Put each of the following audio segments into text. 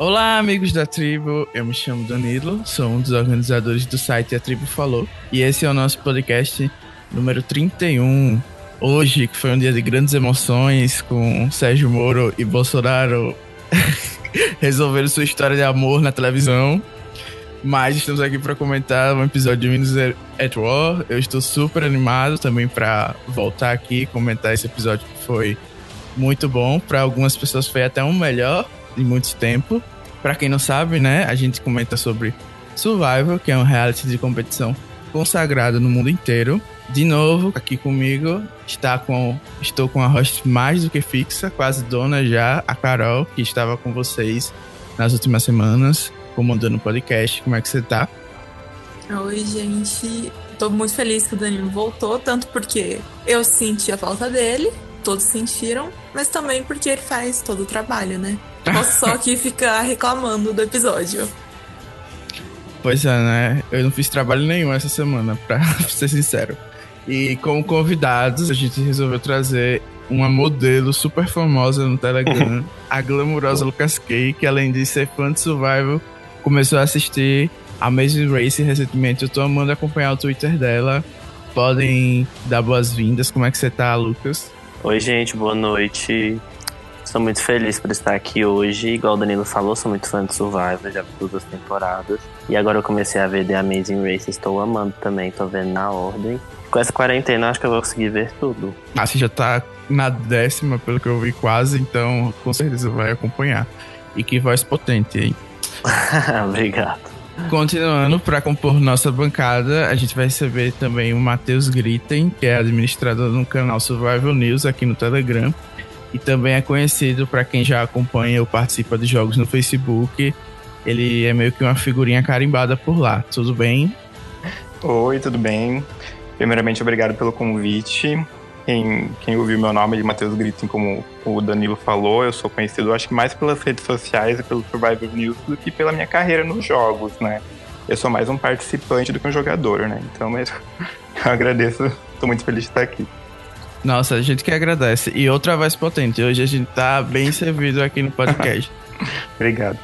Olá, amigos da tribo. Eu me chamo Danilo, sou um dos organizadores do site A Tribo Falou, e esse é o nosso podcast número 31. Hoje, que foi um dia de grandes emoções, com Sérgio Moro e Bolsonaro resolveram sua história de amor na televisão. Mas estamos aqui para comentar um episódio de Windows at War. Eu estou super animado também para voltar aqui e comentar esse episódio que foi muito bom. Para algumas pessoas foi até um melhor em muito tempo. Para quem não sabe, né, a gente comenta sobre Survival, que é um reality de competição consagrado no mundo inteiro. De novo, aqui comigo está com estou com a host mais do que fixa, quase dona já, a Carol, que estava com vocês nas últimas semanas, comandando o podcast. Como é que você tá? Oi, gente. Tô muito feliz que o Danilo voltou, tanto porque eu senti a falta dele, todos sentiram, mas também porque ele faz todo o trabalho, né? Posso só aqui ficar reclamando do episódio. Pois é, né? Eu não fiz trabalho nenhum essa semana, pra ser sincero. E como convidados, a gente resolveu trazer uma modelo super famosa no Telegram, a glamurosa Lucas Kay, que além de ser fã de Survival, começou a assistir Amazing Race recentemente. Eu tô amando acompanhar o Twitter dela. Podem dar boas-vindas. Como é que você tá, Lucas? Oi, gente, boa noite. Estou muito feliz por estar aqui hoje. Igual o Danilo falou, sou muito fã de Survivor, já vi todas as temporadas. E agora eu comecei a ver The Amazing Race, estou amando também, tô vendo na ordem. Com essa quarentena, acho que eu vou conseguir ver tudo. Ah, você já tá na décima, pelo que eu vi, quase, então com certeza vai acompanhar. E que voz potente, hein? Obrigado. Continuando, para compor nossa bancada, a gente vai receber também o Matheus Gritten, que é administrador no canal Survival News aqui no Telegram e também é conhecido para quem já acompanha ou participa de jogos no Facebook. Ele é meio que uma figurinha carimbada por lá. Tudo bem? Oi, tudo bem? Primeiramente, obrigado pelo convite. Quem, quem ouviu meu nome de Matheus Gritin, como o Danilo falou, eu sou conhecido, acho que mais pelas redes sociais e pelo Survivor News do que pela minha carreira nos jogos, né? Eu sou mais um participante do que um jogador, né? Então, mas eu agradeço, estou muito feliz de estar aqui. Nossa, a gente que agradece. E outra voz potente. Hoje a gente tá bem servido aqui no podcast. Obrigado.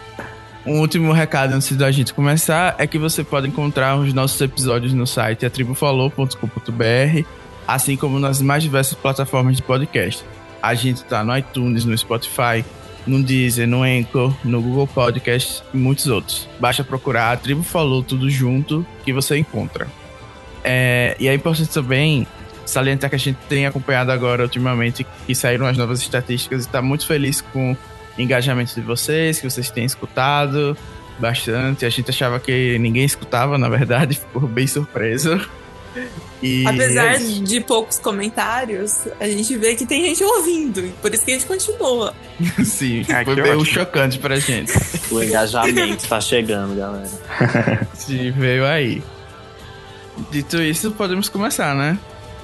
Um último recado antes da gente começar é que você pode encontrar os nossos episódios no site atribufalou.com.br, assim como nas mais diversas plataformas de podcast. A gente tá no iTunes, no Spotify, no Deezer, no Anchor, no Google Podcast e muitos outros. Basta procurar a Tribo Falou tudo junto que você encontra. É, e é importante também salientar que a gente tem acompanhado agora ultimamente que saíram as novas estatísticas e está muito feliz com o engajamento de vocês, que vocês têm escutado bastante. A gente achava que ninguém escutava, na verdade, ficou bem surpreso. E Apesar é de poucos comentários, a gente vê que tem gente ouvindo, por isso que a gente continua. Sim, ah, foi meio chocante pra gente. O engajamento tá chegando, galera. Sim, veio aí. Dito isso, podemos começar, né?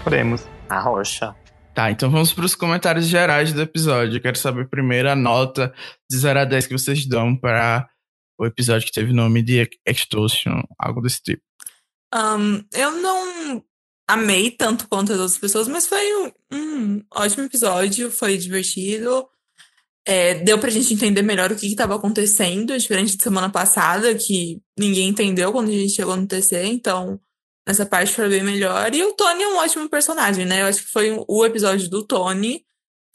Podemos. A rocha. Tá, então vamos para os comentários gerais do episódio. Eu quero saber primeiro a nota de 0 a 10 que vocês dão para o episódio que teve nome de Extortion, algo desse tipo. Um, eu não amei tanto quanto as outras pessoas, mas foi um, um ótimo episódio, foi divertido. É, deu pra gente entender melhor o que estava acontecendo, diferente de semana passada, que ninguém entendeu quando a gente chegou no TC, então Nessa parte foi bem melhor. E o Tony é um ótimo personagem, né? Eu acho que foi o episódio do Tony.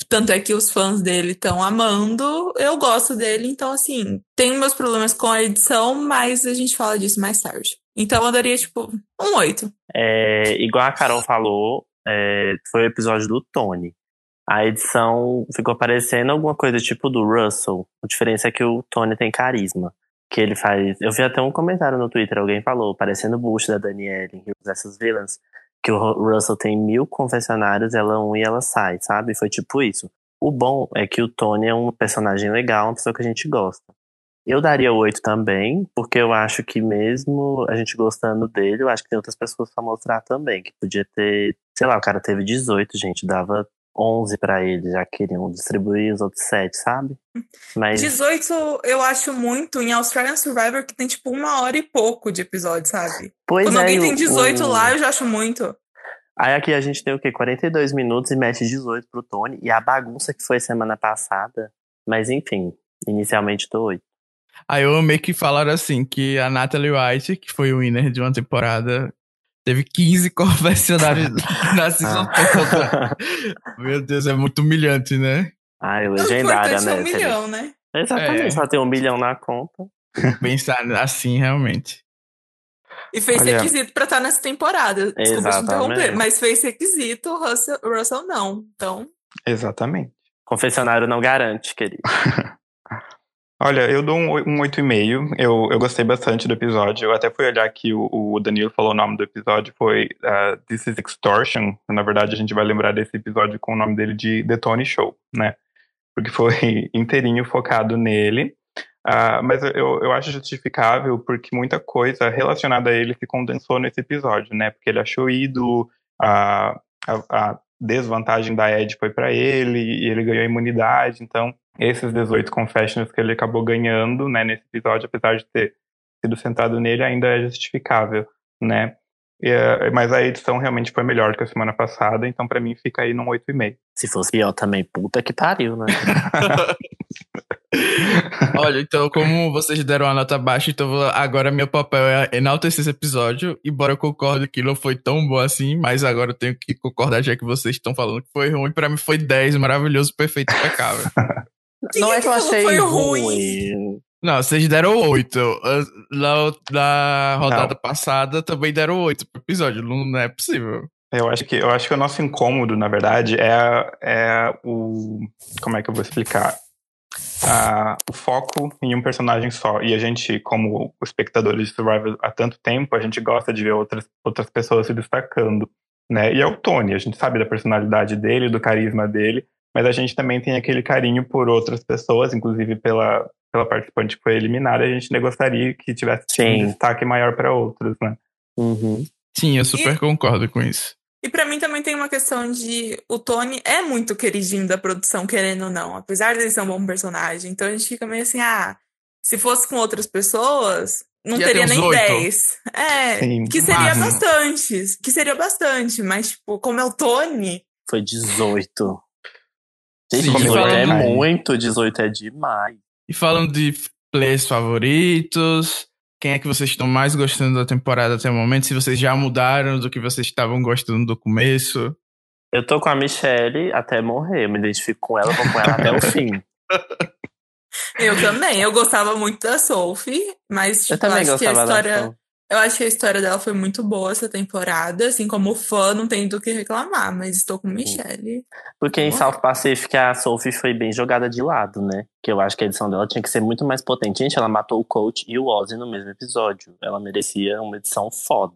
Tanto é que os fãs dele estão amando. Eu gosto dele, então, assim, tenho meus problemas com a edição, mas a gente fala disso mais tarde. Então eu daria, tipo, um oito. É, igual a Carol falou, é, foi o episódio do Tony. A edição ficou parecendo alguma coisa tipo do Russell. A diferença é que o Tony tem carisma que ele faz. Eu vi até um comentário no Twitter, alguém falou, parecendo o boost da Danielle em essas Villains, que o Russell tem mil confessionários, ela um e ela sai, sabe? Foi tipo isso. O bom é que o Tony é um personagem legal, uma pessoa que a gente gosta. Eu daria oito também, porque eu acho que mesmo a gente gostando dele, eu acho que tem outras pessoas pra mostrar também, que podia ter, sei lá, o cara teve 18, gente, dava 11 para eles, já queriam distribuir os outros 7, sabe? Mas 18 eu acho muito em Australian Survivor que tem tipo uma hora e pouco de episódio, sabe? Pois Quando é, alguém tem 18 o... lá, eu já acho muito. Aí aqui a gente tem o quê? 42 minutos e mete 18 pro Tony. E a bagunça que foi semana passada. Mas enfim, inicialmente tô 8. Aí eu amei que falaram assim, que a Natalie White, que foi o winner de uma temporada, teve 15 confessionários na season toda. Meu Deus, é muito humilhante, né? Ai, legendária, o né? é um milhão, né? Exatamente, É. só tem um milhão na conta. Pensar assim, realmente. E fez Olha- requisito pra estar nessa temporada. Desculpa te interromper, mas fez requisito, o Russell, o Russell não. Então, Exatamente. Confessionário não garante, querido. Olha, eu dou um, um 8,5. Eu, eu gostei bastante do episódio. Eu até fui olhar que o, o Danilo falou o nome do episódio, foi uh, This is Extortion. Na verdade, a gente vai lembrar desse episódio com o nome dele de The Tony Show, né? Porque foi inteirinho focado nele. Ah, mas eu, eu acho justificável porque muita coisa relacionada a ele se condensou nesse episódio, né? Porque ele achou ídolo, a, a, a desvantagem da Ed foi para ele e ele ganhou imunidade. Então, esses 18 confessions que ele acabou ganhando, né, nesse episódio, apesar de ter sido centrado nele, ainda é justificável, né? E, eh, mas a edição realmente foi melhor que a semana passada, então para mim fica aí num 8,5. Se fosse pior também, puta que pariu, né? Olha, então, como vocês deram a nota baixa, então vou- agora meu papel é enaltecer esse episódio. Embora eu concorde que não foi tão bom assim, mas agora eu tenho que concordar, já que vocês estão falando que foi ruim. Pra mim foi 10, maravilhoso, perfeito, impecável. Não é é que eu achei foi ruim. ruim? Não, vocês deram 8. Na, na rodada passada também deram 8 pro episódio. Não, não é possível. Eu acho que eu acho que o nosso incômodo, na verdade, é, é o como é que eu vou explicar? Ah, o foco em um personagem só. E a gente, como espectadores de Survivor há tanto tempo, a gente gosta de ver outras, outras pessoas se destacando. Né? E é o Tony, a gente sabe da personalidade dele, do carisma dele, mas a gente também tem aquele carinho por outras pessoas, inclusive pela, pela participante que foi eliminada, a gente gostaria que tivesse Sim. um destaque maior para outros, né? Uhum. Sim, eu super concordo com isso. E pra mim também tem uma questão de o Tony é muito queridinho da produção, querendo ou não, apesar dele ser um bom personagem. Então a gente fica meio assim, ah, se fosse com outras pessoas, não Ia teria nem oito. 10. É, Sim, que seria bastante, que seria bastante, mas tipo, como é o Tony, Foi 18. Sim, 18 é falando- muito, 18 é demais. E falando de players favoritos, quem é que vocês estão mais gostando da temporada até o momento? Se vocês já mudaram do que vocês estavam gostando do começo. Eu tô com a Michelle até morrer. Eu me identifico com ela, vou com ela até o fim. eu também. Eu gostava muito da Sophie, mas Eu também acho que a história. Eu acho que a história dela foi muito boa essa temporada. Assim, como fã, não tenho do que reclamar, mas estou com Michelle. Porque em. South Pacific a Sophie foi bem jogada de lado, né? Que eu acho que a edição dela tinha que ser muito mais potente. Gente, ela matou o Coach e o Ozzy no mesmo episódio. Ela merecia uma edição foda.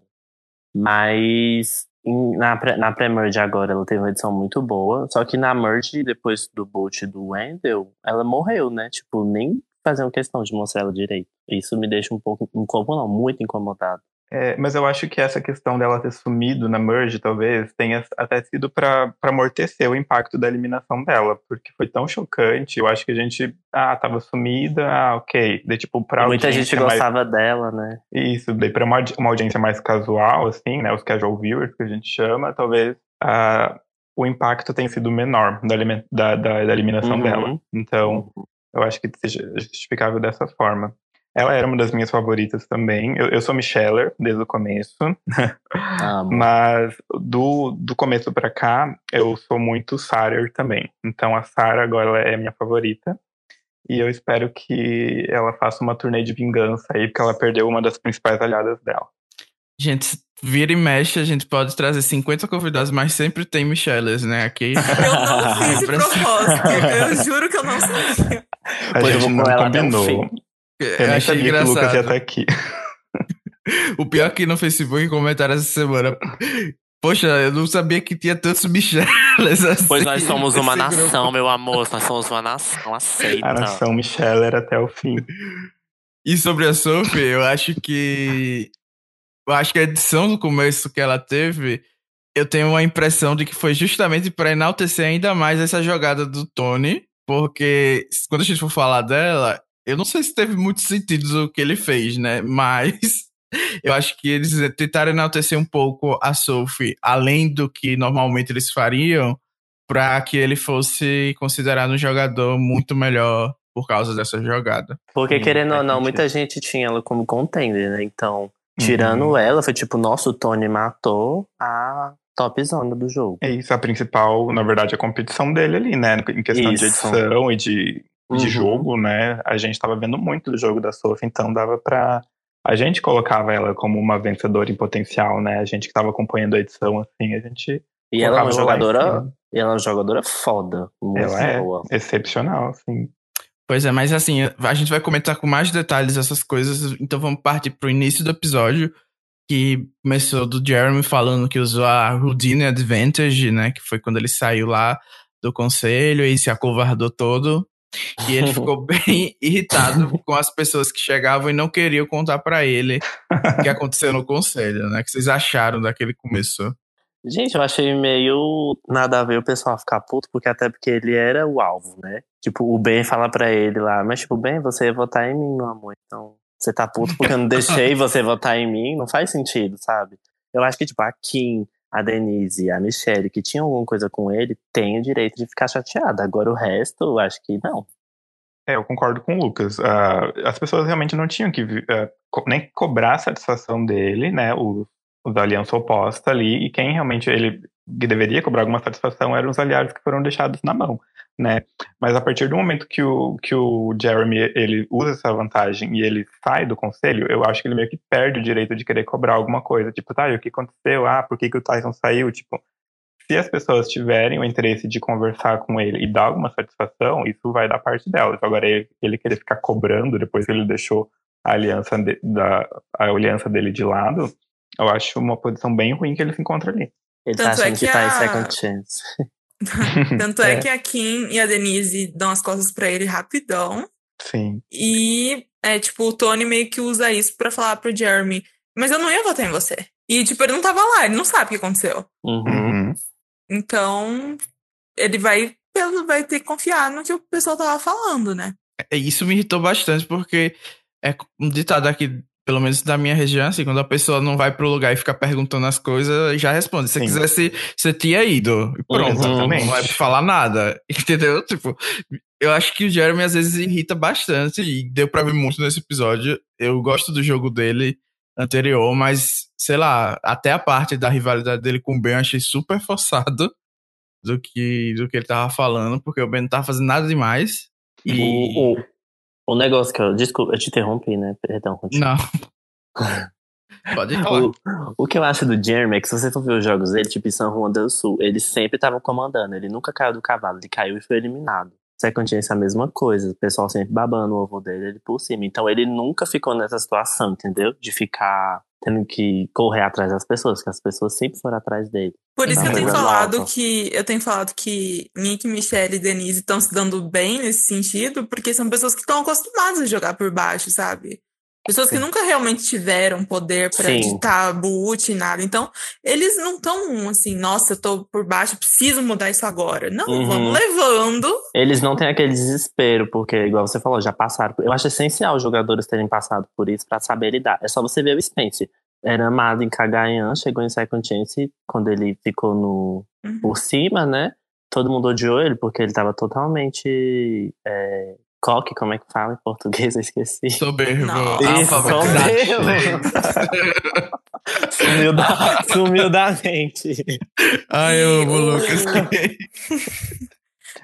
Mas na, na pré-merge agora ela teve uma edição muito boa. Só que na merge, depois do boot do Wendell, ela morreu, né? Tipo, nem faziam questão de mostrar ela direito. Isso me deixa um pouco incomodado, não, muito incomodado. É, mas eu acho que essa questão dela ter sumido na merge, talvez, tenha até sido para amortecer o impacto da eliminação dela, porque foi tão chocante. Eu acho que a gente, ah, tava sumida, ah, ok. Daí, tipo, pra Muita gente audiência mais- gostava dela, né? Isso, daí pra uma, uma audiência mais casual, assim, né, os casual viewers que a gente chama, talvez ah, o impacto tenha sido menor da, da, da, da eliminação Uhum. dela. Então, eu acho que seja justificável dessa forma. Ela era uma das minhas favoritas também. Eu, eu sou Micheller desde o começo, mas do, do começo pra cá, eu sou muito Sarer também. Então a Sarah agora é minha favorita. E eu espero que ela faça uma turnê de vingança aí, porque ela perdeu uma das principais aliadas dela. Gente, vira e mexe, a gente pode trazer 50 convidados, mas sempre tem Micheles, né? Aqui. Eu não fiz de Pra- propósito. Eu juro que eu não sabia. A Pois eu gente vou não combinou. Eu nem achei sabia que o Lucas ia engraçado. estar aqui. O pior é que no Facebook comentaram essa semana. Poxa, eu não sabia que tinha tantos Micheles assim. Pois nós somos uma grupo. nação, meu amor. Nós somos uma nação, aceita. A nação Micheller até o fim. E sobre a Sophie, eu acho que. Eu acho que a edição do começo que ela teve, eu tenho uma impressão de que foi justamente para enaltecer ainda mais essa jogada do Tony, porque quando a gente for falar dela, eu não sei se teve muito sentido o que ele fez, né? Mas eu acho que eles tentaram enaltecer um pouco a Sophie, além do que normalmente eles fariam, para que ele fosse considerado um jogador muito melhor por causa dessa jogada. Porque, Sim, querendo ou não, muita gente tinha ela como contender, né? Então, tirando Uhum. ela, foi tipo, nossa, o Tony matou a top zona do jogo. É isso, a principal, na verdade, a competição dele ali, né? Em questão de Isso. edição e de, de Uhum. jogo, né? A gente tava vendo muito do jogo da Sophie, então dava pra. A gente colocava ela como uma vencedora em potencial, né? A gente que tava acompanhando a edição, assim, a gente. E ela é uma jogadora. E ela é uma jogadora foda. Muito Ela é boa. excepcional, assim. Pois é, mas assim, a gente vai comentar com mais detalhes essas coisas, então vamos partir pro início do episódio, que começou do Jeremy falando que usou a Houdini Advantage, né, que foi quando ele saiu lá do conselho e se acovardou todo, e ele ficou bem irritado com as pessoas que chegavam e não queriam contar pra ele o que aconteceu no conselho, né, que vocês acharam daquele começo. Gente, eu achei meio nada a ver o pessoal ficar puto, porque até porque ele era o alvo, né? Tipo, o Ben fala pra ele lá, mas tipo, Ben, você ia votar em mim, meu amor. Então, você tá puto porque eu não deixei você votar em mim? Não faz sentido, sabe? Eu acho que, tipo, a Kim, a Denise a Michelle, que tinham alguma coisa com ele, têm o direito de ficar chateada. Agora o resto, eu acho que não. É, eu concordo com o Lucas. Ah, as pessoas realmente não tinham que ah, co- nem cobrar a satisfação dele, né? O, o da aliança oposta ali, e quem realmente ele deveria cobrar alguma satisfação eram os aliados que foram deixados na mão, né? Mas a partir do momento que o, que o Jeremy ele usa essa vantagem e ele sai do conselho, eu acho que ele meio que perde o direito de querer cobrar alguma coisa. Tipo, tá, e o que aconteceu? Ah, por que, que o Tyson saiu? Tipo, se as pessoas tiverem o interesse de conversar com ele e dar alguma satisfação, isso vai dar parte delas. Agora, ele, ele querer ficar cobrando depois que ele deixou a aliança, de- da, a aliança dele de lado, eu acho uma posição bem ruim que ele se encontra ali. Ele Tanto tá é achando que, que tá em a- second chance. Tanto é, É. que a Kim e a Denise dão as costas pra ele rapidão. Sim. E é tipo, o Tony meio que usa isso pra falar pro Jeremy, mas eu não ia votar em você. E tipo, ele não tava lá, ele não sabe o que aconteceu. Uhum. Uhum. Então, ele vai, ele vai ter que confiar no que o pessoal tava falando, né? É, Isso me irritou bastante, porque é um ditado aqui, pelo menos da minha região, assim, quando a pessoa não vai pro lugar e fica perguntando as coisas, já responde. Se você quisesse, você tinha ido. E pronto, Exatamente. não vai falar nada. Entendeu? Tipo, eu acho que o Jeremy às vezes irrita bastante, e deu pra ver muito nesse episódio. Eu gosto do jogo dele anterior, mas, sei lá, até a parte da rivalidade dele com o Ben eu achei super forçado do que, do que ele tava falando, porque o Ben não tava fazendo nada demais. E. O, o, o negócio que eu. Desculpa, eu te interrompi, né? Perdão, continua. Não. Pode falar. O, o que eu acho do Jeremy é que se você for ver os jogos dele, tipo em São Juan do Sul, ele sempre tava comandando, ele nunca caiu do cavalo, ele caiu e foi eliminado. Second Chance é a mesma coisa, o pessoal sempre babando o ovo dele, ele por cima. Então ele nunca ficou nessa situação, entendeu? De ficar tendo que correr atrás das pessoas, porque as pessoas sempre foram atrás dele. Por isso que eu tenho falado que eu tenho falado que Nick, Michelle e Denise estão se dando bem nesse sentido, porque são pessoas que estão acostumadas a jogar por baixo, sabe? Pessoas que nunca realmente tiveram poder pra Sim. ditar boot e nada. Então, eles não estão assim, nossa, eu tô por baixo, preciso mudar isso agora. Não, Uhum. vamos levando. Eles não têm aquele desespero, porque, igual você falou, já passaram. Eu acho essencial os jogadores terem passado por isso pra saber lidar. É só você ver o Spence. Era amado em Cagayan, chegou em Second Chance quando ele ficou no, Uhum. por cima, né? Todo mundo odiou ele porque ele tava totalmente é, coque, como é que fala em português? Eu esqueci. Soberbo. Soberbo. sumiu, da, sumiu da mente. Ai, eu amo o o- Lucas.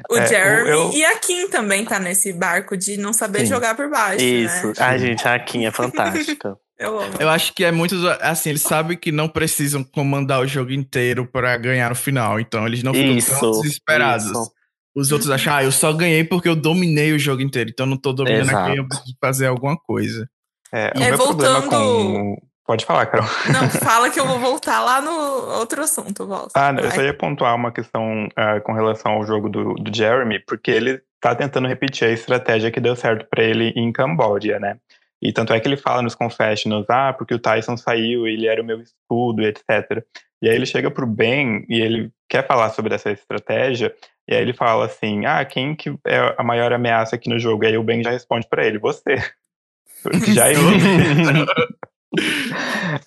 O É, Jeremy eu- e a Kim também tá nesse barco de não saber Sim. jogar por baixo, Isso. né? Ai, gente, a Kim é fantástica. Eu amo. Eu acho que é muito. Assim, eles sabem que não precisam comandar o jogo inteiro pra ganhar no final. Então, eles não ficam tão Isso. desesperados. isso. Os outros acham, ah, eu só ganhei porque eu dominei o jogo inteiro. Então, eu não tô dominando Exato. aqui, eu preciso fazer alguma coisa. É, o É, meu problema voltando- com. Pode falar, Carol. Não, fala que eu vou voltar lá no outro assunto, eu volto. Ah, eu só ia pontuar uma questão ah, com relação ao jogo do, do Jeremy, porque ele tá tentando repetir a estratégia que deu certo pra ele em Camboja, né? E tanto é que ele fala nos confessionals, ah, porque o Tyson saiu, ele era o meu escudo, etc. E aí ele chega pro Ben e ele quer falar sobre essa estratégia, e aí ele fala assim, ah, quem que é a maior ameaça aqui no jogo? E aí o Ben já responde pra ele, você. Já é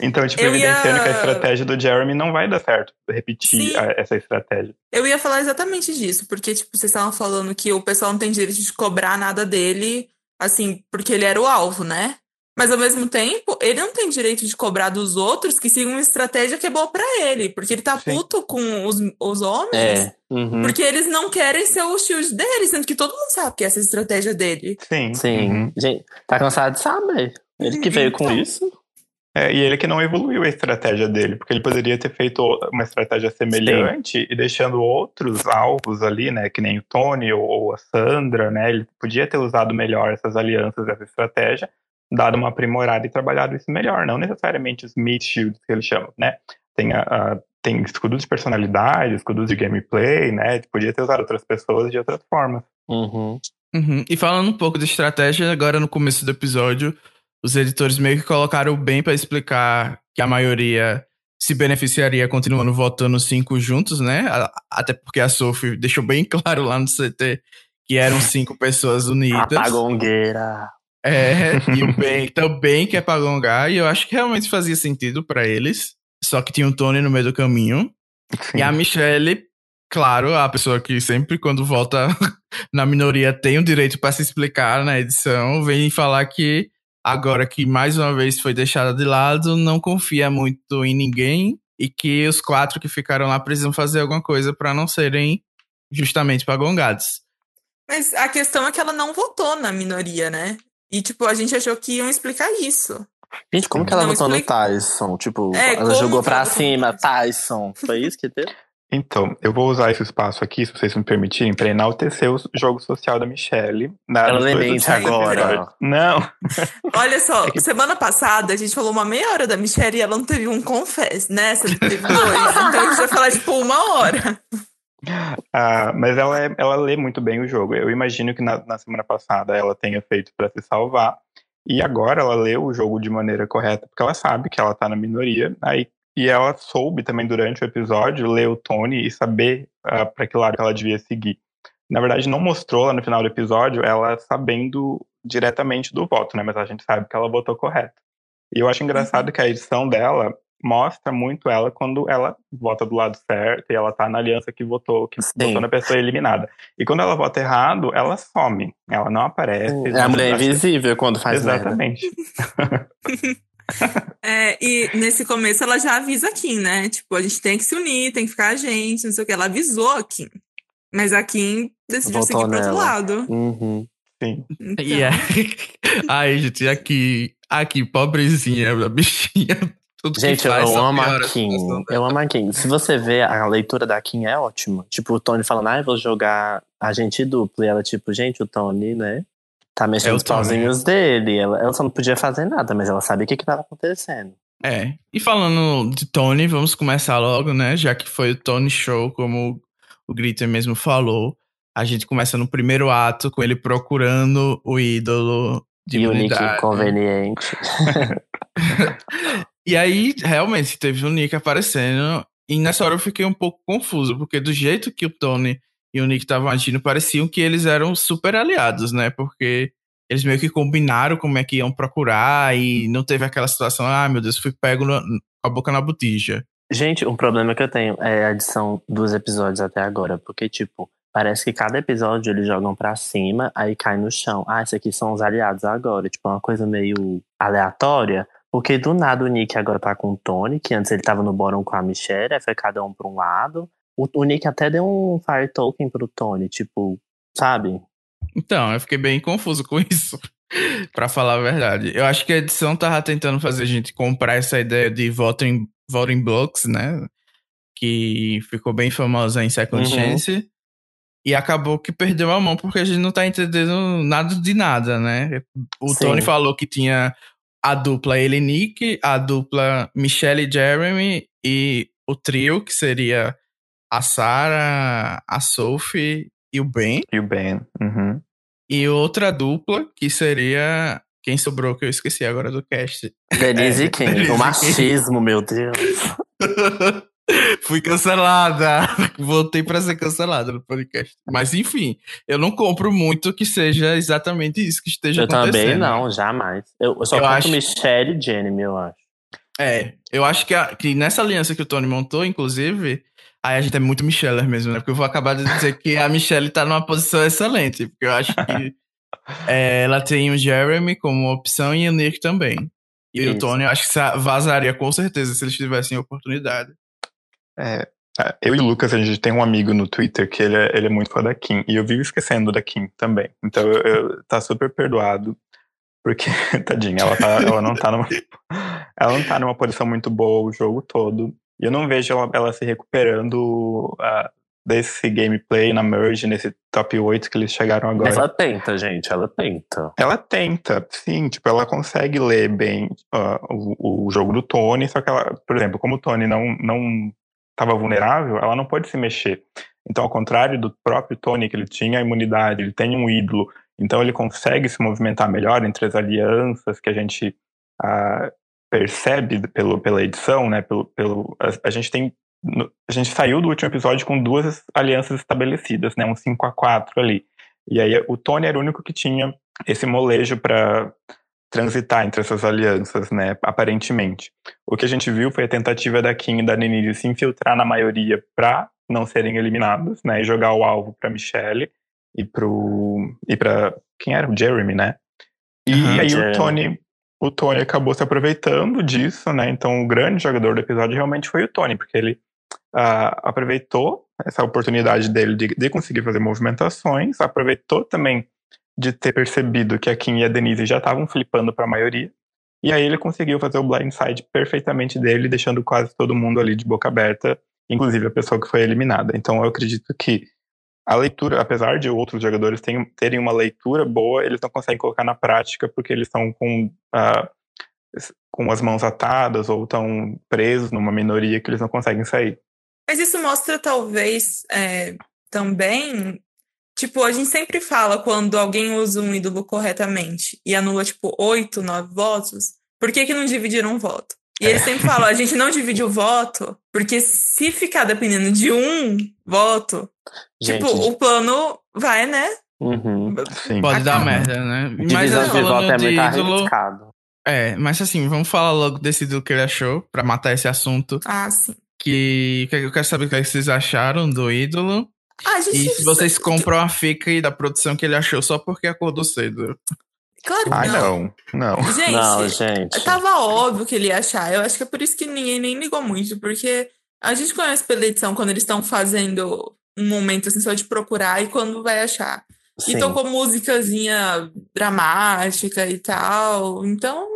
Então, tipo, Eu ia- evidenciando que a estratégia do Jeremy não vai dar certo. Repetir a- essa estratégia. Eu ia falar exatamente disso, porque, tipo, vocês estavam falando que o pessoal não tem direito de cobrar nada dele, assim, porque ele era o alvo, né? Mas ao mesmo tempo, ele não tem direito de cobrar dos outros que sigam uma estratégia que é boa pra ele, porque ele tá Sim. puto com os, os homens, É. Uhum. porque eles não querem ser o shield dele, sendo que todo mundo sabe que essa é a estratégia dele. Sim. Sim. Uhum. Gente, tá cansado de saber. Ele que veio com Então. isso. É, e ele que não evoluiu a estratégia dele, porque ele poderia ter feito uma estratégia semelhante e deixando outros alvos ali, né, que nem o Tony ou, ou a Sandra, né, ele podia ter usado melhor essas alianças, essa estratégia, dado uma aprimorada e trabalhado isso melhor, não necessariamente os meat shields que eles chamam, né, tem, a, a- tem escudos de personalidade, escudos de gameplay, né, podia ter usado outras pessoas de outras formas. Uhum. Uhum. E falando um pouco de estratégia, agora no começo do episódio, os editores meio que colocaram bem pra explicar que a maioria se beneficiaria continuando votando cinco juntos, né? Até porque a Sophie deixou bem claro lá no CT que eram cinco pessoas unidas. A pagongueira. É, e o Ben também quer pagongar, e eu acho que realmente fazia sentido pra eles. Só que tinha um Tony no meio do caminho. E a Michelle, claro, a pessoa que sempre quando volta na minoria tem o direito pra se explicar na edição, vem falar que agora que mais uma vez foi deixada de lado, não confia muito em ninguém e que os quatro que ficaram lá precisam fazer alguma coisa pra não serem justamente pagongados. Mas a questão é que ela não votou na minoria, né? E, tipo, a gente achou que iam explicar isso. Gente, como que ela Não votou no explica- Tyson? Tipo, É, ela jogou que pra no cima, Tyson. Foi isso que deu? Então, eu vou usar esse espaço aqui, se vocês me permitirem, para enaltecer o jogo social da Michelle. Na, Ela últimos agora. Não, Olha só, semana passada a gente falou uma meia hora da Michelle e ela não teve um confess, né? Você teve dois. então a gente vai falar, tipo, uma hora. Ah, mas ela, é- ela lê muito bem o jogo. Eu imagino que na, na semana passada ela tenha feito para se salvar. E agora ela lê o jogo de maneira correta, porque ela sabe que ela tá na minoria. Aí, e ela soube também durante o episódio ler o Tony e saber para que lado ela devia seguir. Na verdade, não mostrou lá no final do episódio ela sabendo diretamente do voto, né? Mas a gente sabe que ela votou correto. E eu acho engraçado que a edição dela mostra muito ela quando ela vota do lado certo e ela tá na aliança que votou, que Sim. votou na pessoa eliminada. E quando ela vota errado, ela some. Ela não aparece. É a mulher Acho- invisível quando faz. Exatamente. É, e nesse começo ela já avisa a Kim, né? Tipo, a gente tem que se unir, tem que ficar a gente, não sei o que. Ela avisou a Kim. Mas a Kim decidiu Votou seguir pro outro lado. Uhum. Sim. Então, E é. Ai, gente, aqui, aqui, pobrezinha, a bichinha. Tudo Gente, eu só amo a Kim. Eu amo a Kim. Se você ver, a leitura da Kim é ótima. Tipo, o Tony falando, ah, eu vou jogar agente duplo. E ela, tipo, gente, o Tony, né? Tá mexendo É os pauzinhos dele. Ela, ela só não podia fazer nada, mas ela sabia o que, que tava acontecendo. É. E falando de Tony, vamos começar logo, né? Já que foi o Tony Show, como o Glitter mesmo falou. A gente começa no primeiro ato com ele procurando o ídolo de e o Nick imunidade. E aí, realmente, teve o Nick aparecendo. E nessa hora eu fiquei um pouco confuso, porque do jeito que o Tony e o Nick estavam agindo, pareciam que eles eram super aliados, né? Porque eles meio que combinaram como é que iam procurar e não teve aquela situação, ah, meu Deus, fui pego com a boca na botija. Gente, um problema que eu tenho é a edição dos episódios até agora. Porque, tipo, parece que cada episódio eles jogam pra cima, aí cai no chão. Ah, esses aqui são os aliados agora. Tipo, é uma coisa meio aleatória. Porque do nada o Nick agora tá com o Tony, que antes ele tava no bottom com a Michelle, aí foi cada um pra um lado. O, o Nick até deu um Fire Token pro Tony, tipo, sabe? Então, eu fiquei bem confuso com isso, pra falar a verdade. Eu acho que a edição tava tentando fazer a gente comprar essa ideia de voto em blocks, né? Que ficou bem famosa em Second Uhum. Chance. E acabou que perdeu a mão porque a gente não tá entendendo nada de nada, né? O Sim. Tony falou que tinha a dupla ele e Nick, a dupla Michelle e Jeremy e o trio, que seria a Sarah, a Sophie e o Ben. E o Ben. Uhum. E outra dupla, que seria. Quem sobrou que eu esqueci agora do cast. Denise É, e. Denise O machismo, meu Deus. Fui cancelada. Voltei pra ser cancelada no podcast. Mas enfim, eu não compro muito que seja exatamente isso que esteja Eu acontecendo. também não, jamais. Eu, eu só Eu conto acho- Michelle e Jenny, eu acho. É, eu acho que, a, que nessa aliança que o Tony montou, inclusive, aí a gente é muito Micheller mesmo, né? Porque eu vou acabar de dizer que a Michelle tá numa posição excelente, porque eu acho que é, ela tem o Jeremy como opção e o Nick também. E Isso. o Tony, eu acho que vazaria com certeza se eles tivessem oportunidade. É, é, eu e o Lucas, a gente tem um amigo no Twitter que ele é, ele é muito fã da Kim. E eu vivo esquecendo da Kim também. Então eu, eu- tá super perdoado. Porque, tadinha, ela, tá- ela não tá numa. Ela não tá numa posição muito boa o jogo todo. E eu não vejo ela, ela se recuperando ah, desse gameplay na Merge, nesse top 8 que eles chegaram agora. Ela tenta, gente, ela tenta. Ela tenta, sim, tipo, ela consegue ler bem ah, o, o jogo do Tony, só que ela, por exemplo, como o Tony não não estava vulnerável, ela não pode se mexer. Então, ao contrário do próprio Tony, que ele tinha a imunidade, ele tem um ídolo, então ele consegue se movimentar melhor entre as alianças que a gente ah, percebe pelo, pela edição, né? Pelo, pelo, a, a gente tem a gente saiu do último episódio com duas alianças estabelecidas, né? Um 5 a 4 ali. E aí o Tony era o único que tinha esse molejo para transitar entre essas alianças, né? Aparentemente. O que a gente viu foi a tentativa da Kim e da Nini de se infiltrar na maioria para não serem eliminados, né? E jogar o alvo para Michelle e pro e para quem era o Jeremy, né? E Aham, aí Jeremy. o Tony o Tony acabou se aproveitando disso, né? Então o grande jogador do episódio realmente foi o Tony, porque ele ah, aproveitou essa oportunidade dele de, de conseguir fazer movimentações, aproveitou também de ter percebido que a Kim e a Denise já estavam flipando para a maioria, e aí ele conseguiu fazer o blindside perfeitamente dele, deixando quase todo mundo ali de boca aberta, inclusive a pessoa que foi eliminada. Então eu acredito que a leitura, apesar de outros jogadores terem, uma leitura boa, eles não conseguem colocar na prática porque eles estão com, ah, com as mãos atadas ou estão presos numa minoria que eles não conseguem sair. Mas isso mostra, talvez, é, também. Tipo, a gente sempre fala quando alguém usa um ídolo corretamente e anula, tipo, oito, nove votos, por que, que não dividiram o voto? E eles sempre falam, a gente não divide o voto, porque se ficar dependendo de um voto, Gente, tipo, o plano vai, né? uhum. Sim. Pode dar merda, né? Mas divisão de voto é de muito ídolo, arriscado. é, mas assim, vamos falar logo desse ídolo que ele achou, pra matar esse assunto. Ah, sim. Que, que eu quero saber o que vocês acharam do ídolo. Ah, a gente. E se vocês compram a fica aí da produção que ele achou só porque acordou cedo. Claro que não. não, não. Gente, Não, gente. Tava óbvio que ele ia achar. Eu acho que é por isso que ninguém nem ligou muito, porque a gente conhece pela edição quando eles estão fazendo um momento assim só de procurar e quando vai achar. Sim. E tocou musicazinha dramática e tal. Então,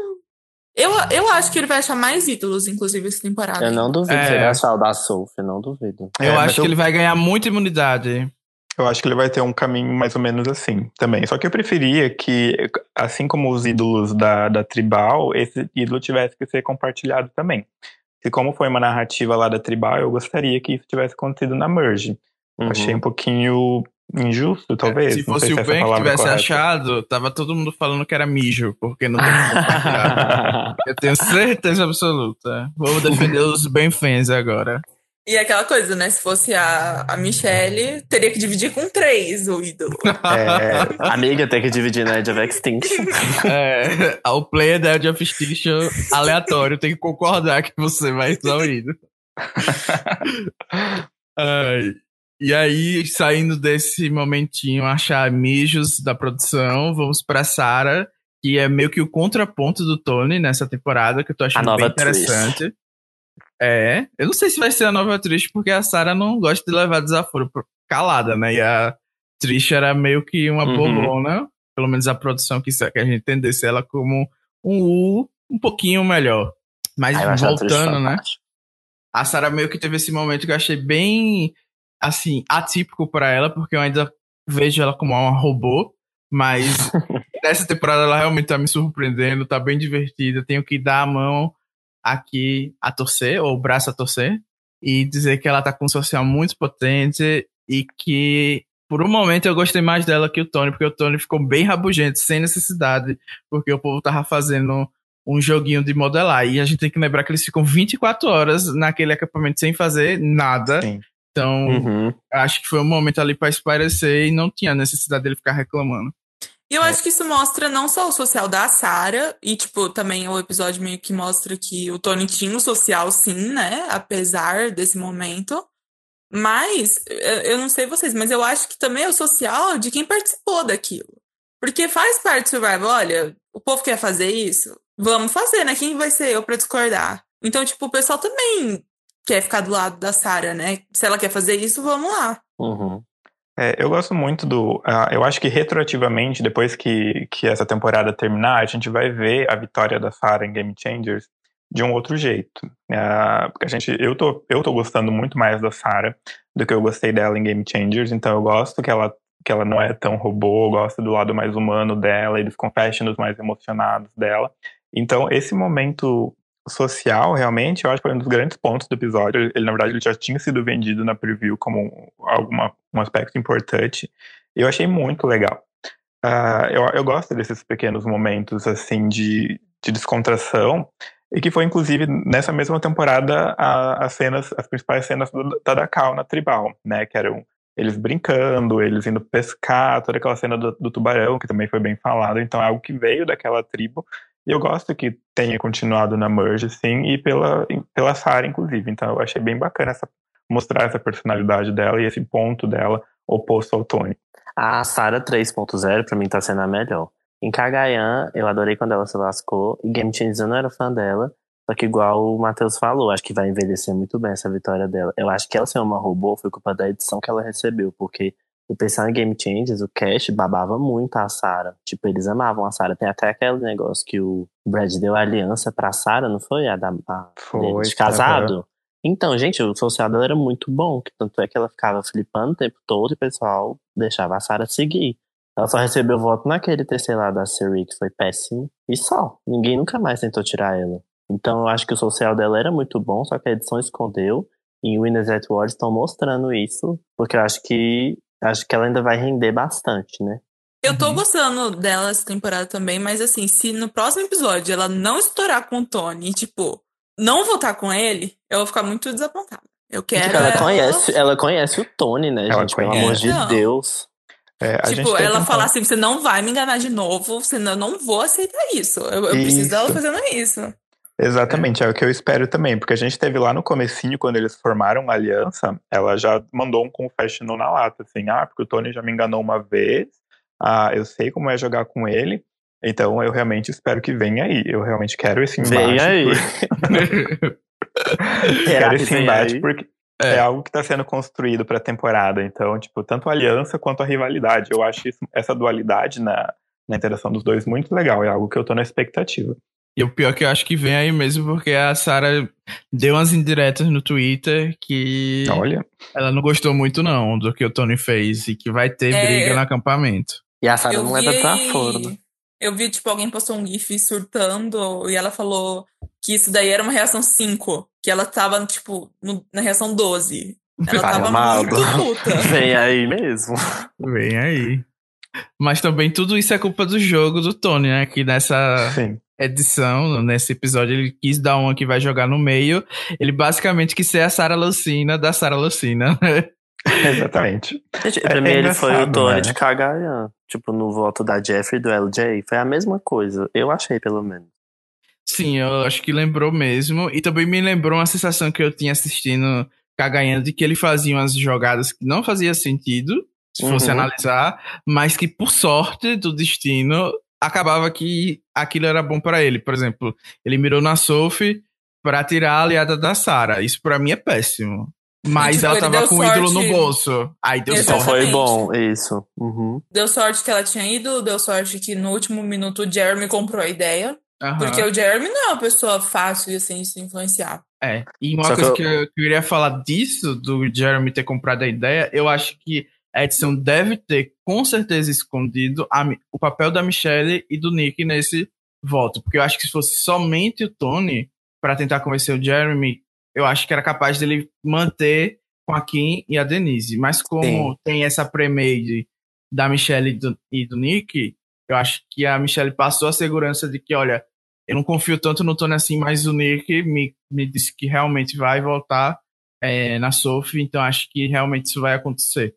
eu, eu acho que ele vai achar mais ídolos, inclusive, essa temporada. Eu não duvido É. se ele achar o da Sophie, não duvido. Eu É, acho que ele vai ganhar muita imunidade. Eu acho que ele vai ter um caminho mais ou menos assim também. Só que eu preferia que, assim como os ídolos da, da Tribal, esse ídolo tivesse que ser compartilhado também. E como foi uma narrativa lá da Tribal, eu gostaria que isso tivesse acontecido na Merge. Uhum. Achei um pouquinho injusto, talvez. É, Se fosse o Ben que é tivesse correta. achado, tava todo mundo falando que era mijo, porque não tem. Eu tenho certeza absoluta. Vou defender os Ben fans agora. E aquela coisa, né? Se fosse a, a Michelle, teria que dividir com três o ídolo. É, Amiga, tem que dividir na Edge of Extinction. É, o player da Edge of Extinction aleatório tem que concordar que você vai exaurido. Ai, e aí, saindo desse momentinho, achar mijos da produção, vamos pra Sarah, que é meio que o contraponto do Tony nessa temporada, que eu tô achando bem interessante. É, eu não sei se vai ser a nova Trish, porque a Sarah não gosta de levar desaforo calada, né? E a Trish era meio que uma Uhum. bolona, pelo menos a produção quis que a gente entendesse ela como um U um pouquinho melhor. Mas Ai, acho a voltando, né? A Sarah meio que teve esse momento que eu achei bem, assim, atípico pra ela, porque eu ainda vejo ela como uma robô, mas nessa temporada ela realmente tá me surpreendendo, tá bem divertida, tenho que dar a mão aqui a torcer, ou o braço a torcer, e dizer que ela tá com um social muito potente e que por um momento eu gostei mais dela que o Tony, porque o Tony ficou bem rabugento, sem necessidade, porque o povo tava fazendo um joguinho de modelar. E a gente tem que lembrar que eles ficam 24 horas naquele acampamento sem fazer nada. Sim. Então, Uhum. acho que foi um momento ali pra espairecer e não tinha necessidade dele ficar reclamando. E eu acho que isso mostra não só o social da Sarah, e, tipo, também o episódio meio que mostra que o Tony tinha o social, sim, né? Apesar desse momento. Mas, eu não sei vocês, mas eu acho que também é o social de quem participou daquilo. Porque faz parte do Survival, olha, o povo quer fazer isso, vamos fazer, né? Quem vai ser eu pra discordar? Então, tipo, o pessoal também quer ficar do lado da Sarah, né? Se ela quer fazer isso, vamos lá. Uhum. É, eu gosto muito do. Uh, eu acho que retroativamente, depois que, que essa temporada terminar, a gente vai ver a vitória da Sarah em Game Changers de um outro jeito. Uh, porque a gente, eu, tô, eu tô gostando muito mais da Sarah do que eu gostei dela em Game Changers, então eu gosto que ela, que ela não é tão robô, eu gosto do lado mais humano dela e dos confessions mais emocionados dela. Então, esse momento social, realmente, eu acho que foi um dos grandes pontos do episódio. Ele, na verdade, ele já tinha sido vendido na preview como alguma, um aspecto importante. Eu achei muito legal. Uh, eu, eu gosto desses pequenos momentos, assim, de, de descontração. E que foi, inclusive, nessa mesma temporada, a, as cenas, as principais cenas da Dakal na Tribal, né? Que eram eles brincando, eles indo pescar, toda aquela cena do, do tubarão, que também foi bem falado. Então, é algo que veio daquela tribo e eu gosto que tenha continuado na Merge, sim, e pela, pela Sarah, inclusive. Então eu achei bem bacana essa, mostrar essa personalidade dela e esse ponto dela oposto ao Tony. A Sarah 3.0 pra mim tá sendo a melhor. Em Kagayan, eu adorei quando ela se lascou. E Game Changers eu não era fã dela. Só que igual o Matheus falou, acho que vai envelhecer muito bem essa vitória dela. Eu acho que ela ser uma robô foi culpa da edição que ela recebeu, porque o pessoal em Game Changers, o Cash babava muito a Sarah. Tipo, eles amavam a Sarah. Tem até aquele negócio que o Brad deu a aliança pra Sarah, não foi? A, da, a foi, de casado. Então, gente, o social dela era muito bom. Que tanto é que ela ficava flipando o tempo todo e o pessoal deixava a Sarah seguir. Ela só recebeu voto naquele terceiro lá da Siri, que foi péssimo. E só. Ninguém nunca mais tentou tirar ela. Então eu acho que o social dela era muito bom, só que a edição escondeu. E o Winners at War estão mostrando isso, porque eu acho que acho que ela ainda vai render bastante, né? Eu tô uhum. gostando dela essa temporada também, mas assim, se no próximo episódio ela não estourar com o Tony e, tipo, não voltar com ele, eu vou ficar muito desapontada. Eu quero. Ela, ela... conhece, ela conhece o Tony, né, ela gente? Conhece. Pelo amor de não. Deus. É, tipo, ela falar assim, você não vai me enganar de novo, senão eu não vou aceitar isso. Eu, eu preciso dela fazendo isso. Exatamente, é o que eu espero também, porque a gente teve lá no comecinho, quando eles formaram a aliança, ela já mandou um confessional na lata, assim, ah, porque o Tony já me enganou uma vez, ah, eu sei como é jogar com ele, então eu realmente espero que venha aí, eu realmente quero esse embate. Vem aí. Por... quero esse embate, porque é. é. algo que está sendo construído para a temporada, então, tipo, tanto a aliança quanto a rivalidade, eu acho isso, essa dualidade na, na interação dos dois muito legal, é algo que eu tô na expectativa. E o pior é que eu acho que vem aí mesmo, porque a Sarah deu umas indiretas no Twitter que Olha. ela não gostou muito não do que o Tony fez e que vai ter é... briga no acampamento. E a Sarah não leva pra fora, né? Eu vi, tipo, alguém postou um gif surtando e ela falou que isso daí era uma reação 5, que ela tava, tipo, no, na reação 12. Ela tava muito puta. Vem aí mesmo. Vem aí. Mas também tudo isso é culpa do jogo do Tony, né? Que nessa... Sim edição, nesse episódio, ele quis dar uma que vai jogar no meio. Ele basicamente quis ser a Sarah Lucina da Sarah Lucina. Exatamente. Gente, pra é, mim, é ele foi o Tony né? de Kagayan. Tipo, no voto da Jeffrey do LJ. Foi a mesma coisa. Eu achei, pelo menos. Sim, eu acho que lembrou mesmo. E também me lembrou uma sensação que eu tinha assistindo Kagayan de que ele fazia umas jogadas que não fazia sentido, se fosse uhum. analisar, mas que por sorte do destino acabava que aquilo era bom para ele. Por exemplo, ele mirou na Sophie para tirar a aliada da Sarah. Isso para mim é péssimo. Mas tipo, ela tava com o ídolo no bolso. Aí deu Exatamente. sorte. Foi bom, isso. Uhum. Deu sorte que ela tinha ido, deu sorte que no último minuto o Jeremy comprou a ideia. Uhum. Porque o Jeremy não é uma pessoa fácil assim, de se influenciar. É. E uma Só coisa que eu... que eu queria falar disso, do Jeremy ter comprado a ideia, eu acho que a edição deve ter com certeza escondido a, o papel da Michelle e do Nick nesse voto. Porque eu acho que se fosse somente o Tony para tentar convencer o Jeremy, eu acho que era capaz dele manter com a Kim e a Denise. Mas como Sim. tem essa pre-made da Michelle e do, e do Nick, eu acho que a Michelle passou a segurança de que, olha, eu não confio tanto no Tony assim, mas o Nick me, me disse que realmente vai voltar é, na Sophie, então acho que realmente isso vai acontecer.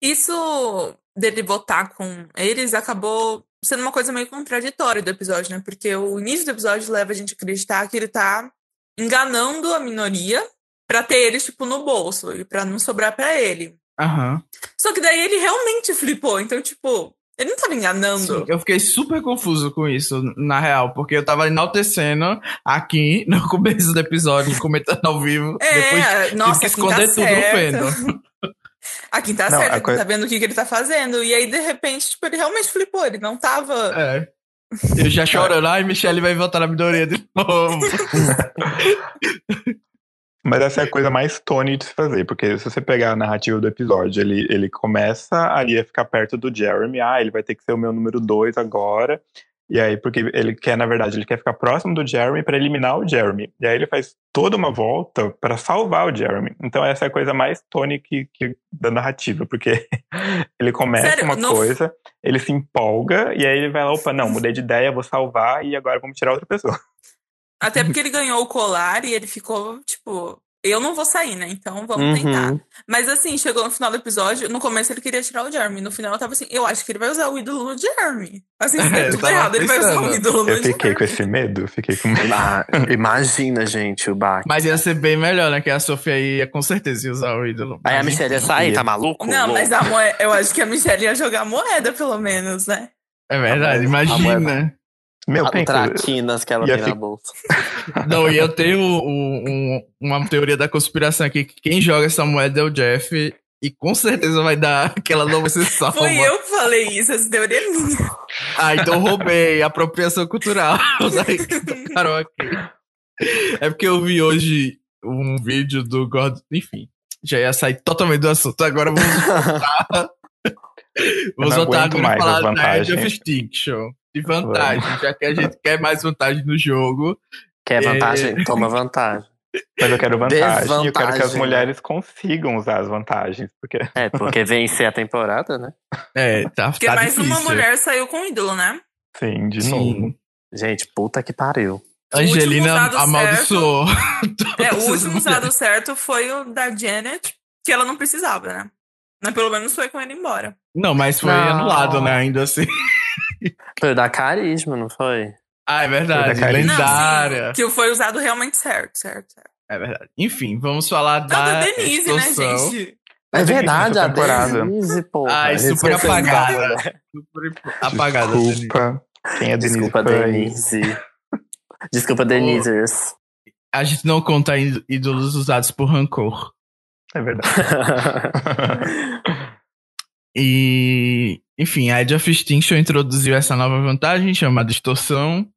Isso dele votar com eles acabou sendo uma coisa meio contraditória do episódio, né? Porque o início do episódio leva a gente a acreditar que ele tá enganando a minoria pra ter eles, tipo, no bolso e pra não sobrar pra ele. Aham. Só que daí ele realmente flipou. Então, tipo, ele não tava enganando. Sim, eu fiquei super confuso com isso, na real, porque eu tava enaltecendo aqui no começo do episódio, comentando ao vivo. depois É, tive nossa, que a quem tá esconder tudo no. fandom. A quem tá Não, certo, a a quem coi- tá vendo o que, que ele tá fazendo. E aí, de repente, tipo, ele realmente flipou. Ele não tava. É. Eu já chorando, ai, Michelle vai voltar na minoria de novo. Mas essa é a coisa mais Tony de se fazer, porque se você pegar a narrativa do episódio, ele, ele começa ali a ficar perto do Jeremy, ah, ele vai ter que ser o meu número dois agora. E aí, porque ele quer, na verdade, ele quer ficar próximo do Jeremy para eliminar o Jeremy. E aí ele faz toda uma volta para salvar o Jeremy. Então essa é a coisa mais Tony que, que- da narrativa, porque ele começa Sério, uma coisa, ele se empolga, e aí ele vai lá, opa, não, mudei de ideia, vou salvar, e agora vamos tirar outra pessoa. Até porque ele ganhou o colar e ele ficou, tipo, eu não vou sair, né? Então vamos Uhum. tentar. Mas assim, chegou no final do episódio, no começo ele queria tirar o Jeremy. No final eu tava assim, eu acho que ele vai usar o ídolo no Jeremy. Assim, se É, tudo errado, ele vai usar o ídolo no Eu fiquei com Jeremy. esse medo, fiquei com medo. Ah, imagina, gente, o Bach. Mas ia ser bem melhor, né? Que a Sofia ia com certeza ia usar o ídolo. Aí a Michelle ia sair, tá maluco? Não, Louco. mas a moeda, eu acho que a Michelle ia jogar moeda, pelo menos, né? É verdade, A imagina. Meu, A pensa, traquinas que ela tem na bolsa. Não, e eu tenho um- um- uma teoria da conspiração aqui, que quem joga essa moeda é o Jeff, e com certeza vai dar aquela nova sessão. Foi eu que falei isso, essa teoria é minha. Ah, então roubei, apropriação cultural. Daí do Carol aqui. É porque eu vi hoje um vídeo do Gordon. Enfim, já ia sair totalmente do assunto. Agora vamos voltar. vamos não voltar agora e mais falar da Edge of. Extinction. De vantagem, já que a gente quer mais vantagem no jogo. Quer É. vantagem? Toma vantagem. Mas eu quero vantagem. E eu quero que as né? mulheres consigam usar as vantagens. Porque É, porque vencer a temporada, né? É, tá, Porque tá mais difícil. uma mulher saiu com o ídolo, né? sim, de Sim. novo. Gente, puta que pariu. Angelina amaldiçoou. É, o último usado certo foi o da Janet, que ela não precisava, né? Mas pelo menos foi com ele embora. Não, mas foi Não. anulado, né? Ainda assim. Foi da carisma, não foi? Ah, é verdade. Lendária. Não, sim, que foi usado realmente certo, certo, certo. É verdade. Enfim, vamos falar Não, da da Denise, né, extorsão. gente? É verdade, a. Denise, pô. Ai, super apagada. Super apagada. Desculpa. Quem é Denise Desculpa? Denise. Desculpa, Denisers. A gente não conta ídolos usados por rancor. É verdade. E, enfim, a Edge of Extinction introduziu essa nova vantagem chamada extorsão.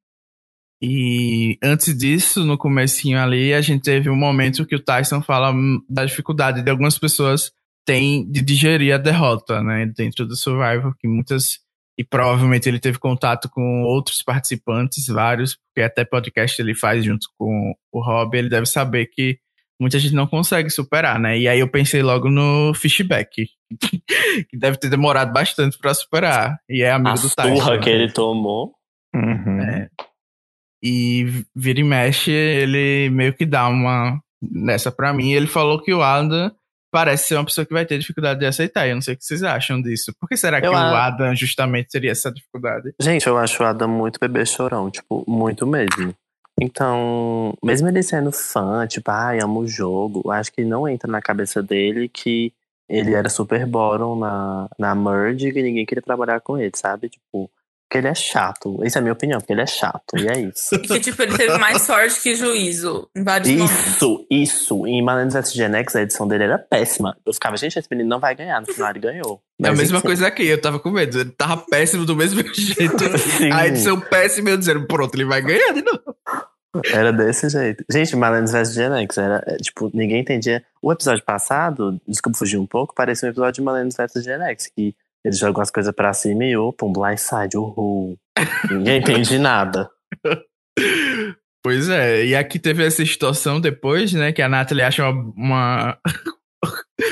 E antes disso, no comecinho ali, a gente teve um momento que o Tyson fala hum, da dificuldade de algumas pessoas têm de digerir a derrota, né, dentro do Survivor, que muitas e provavelmente ele teve contato com outros participantes, vários, porque até podcast ele faz junto com o Rob, ele deve saber que muita gente não consegue superar, né? E aí eu pensei logo no Fishback, que deve ter demorado bastante pra superar. E é amigo A do Tyson. surra né? que ele tomou. Uhum. É. E vira e mexe, ele meio que dá uma nessa pra mim. Ele falou que o Adam parece ser uma pessoa que vai ter dificuldade de aceitar. Eu não sei o que vocês acham disso. Por que será que Eu o a- Adam justamente teria essa dificuldade? Gente, eu acho o Adam muito bebê chorão, tipo, muito mesmo. Então, mesmo ele sendo fã, tipo, ai, amo o jogo, acho que não entra na cabeça dele que ele era super bottom na, na Merge e que ninguém queria trabalhar com ele, sabe? Tipo, porque ele é chato. Essa é a minha opinião, porque ele é chato, e é isso. E que, tipo, ele teve mais sorte que juízo em vários momentos. Isso, isso. Em Malandros vs Gen X, a edição dele era péssima. Eu ficava, gente, esse menino não vai ganhar. No final ele ganhou. É a Mas, mesma enfim. coisa aqui, eu tava com medo. Ele tava péssimo do mesmo jeito. Sim. A edição péssima, eu dizendo, pronto, ele vai ganhar de novo. Era desse jeito. Gente, Malandros vs Gen X era, é, tipo, ninguém entendia. O episódio passado, desculpa fugir um pouco, parecia um episódio de Malandros vs Gen X, que eles jogam as coisas pra cima e opa, um blindside, uhul. Ninguém entende nada. Pois é, e aqui teve essa situação depois, né, que a Natalie acha uma... uma-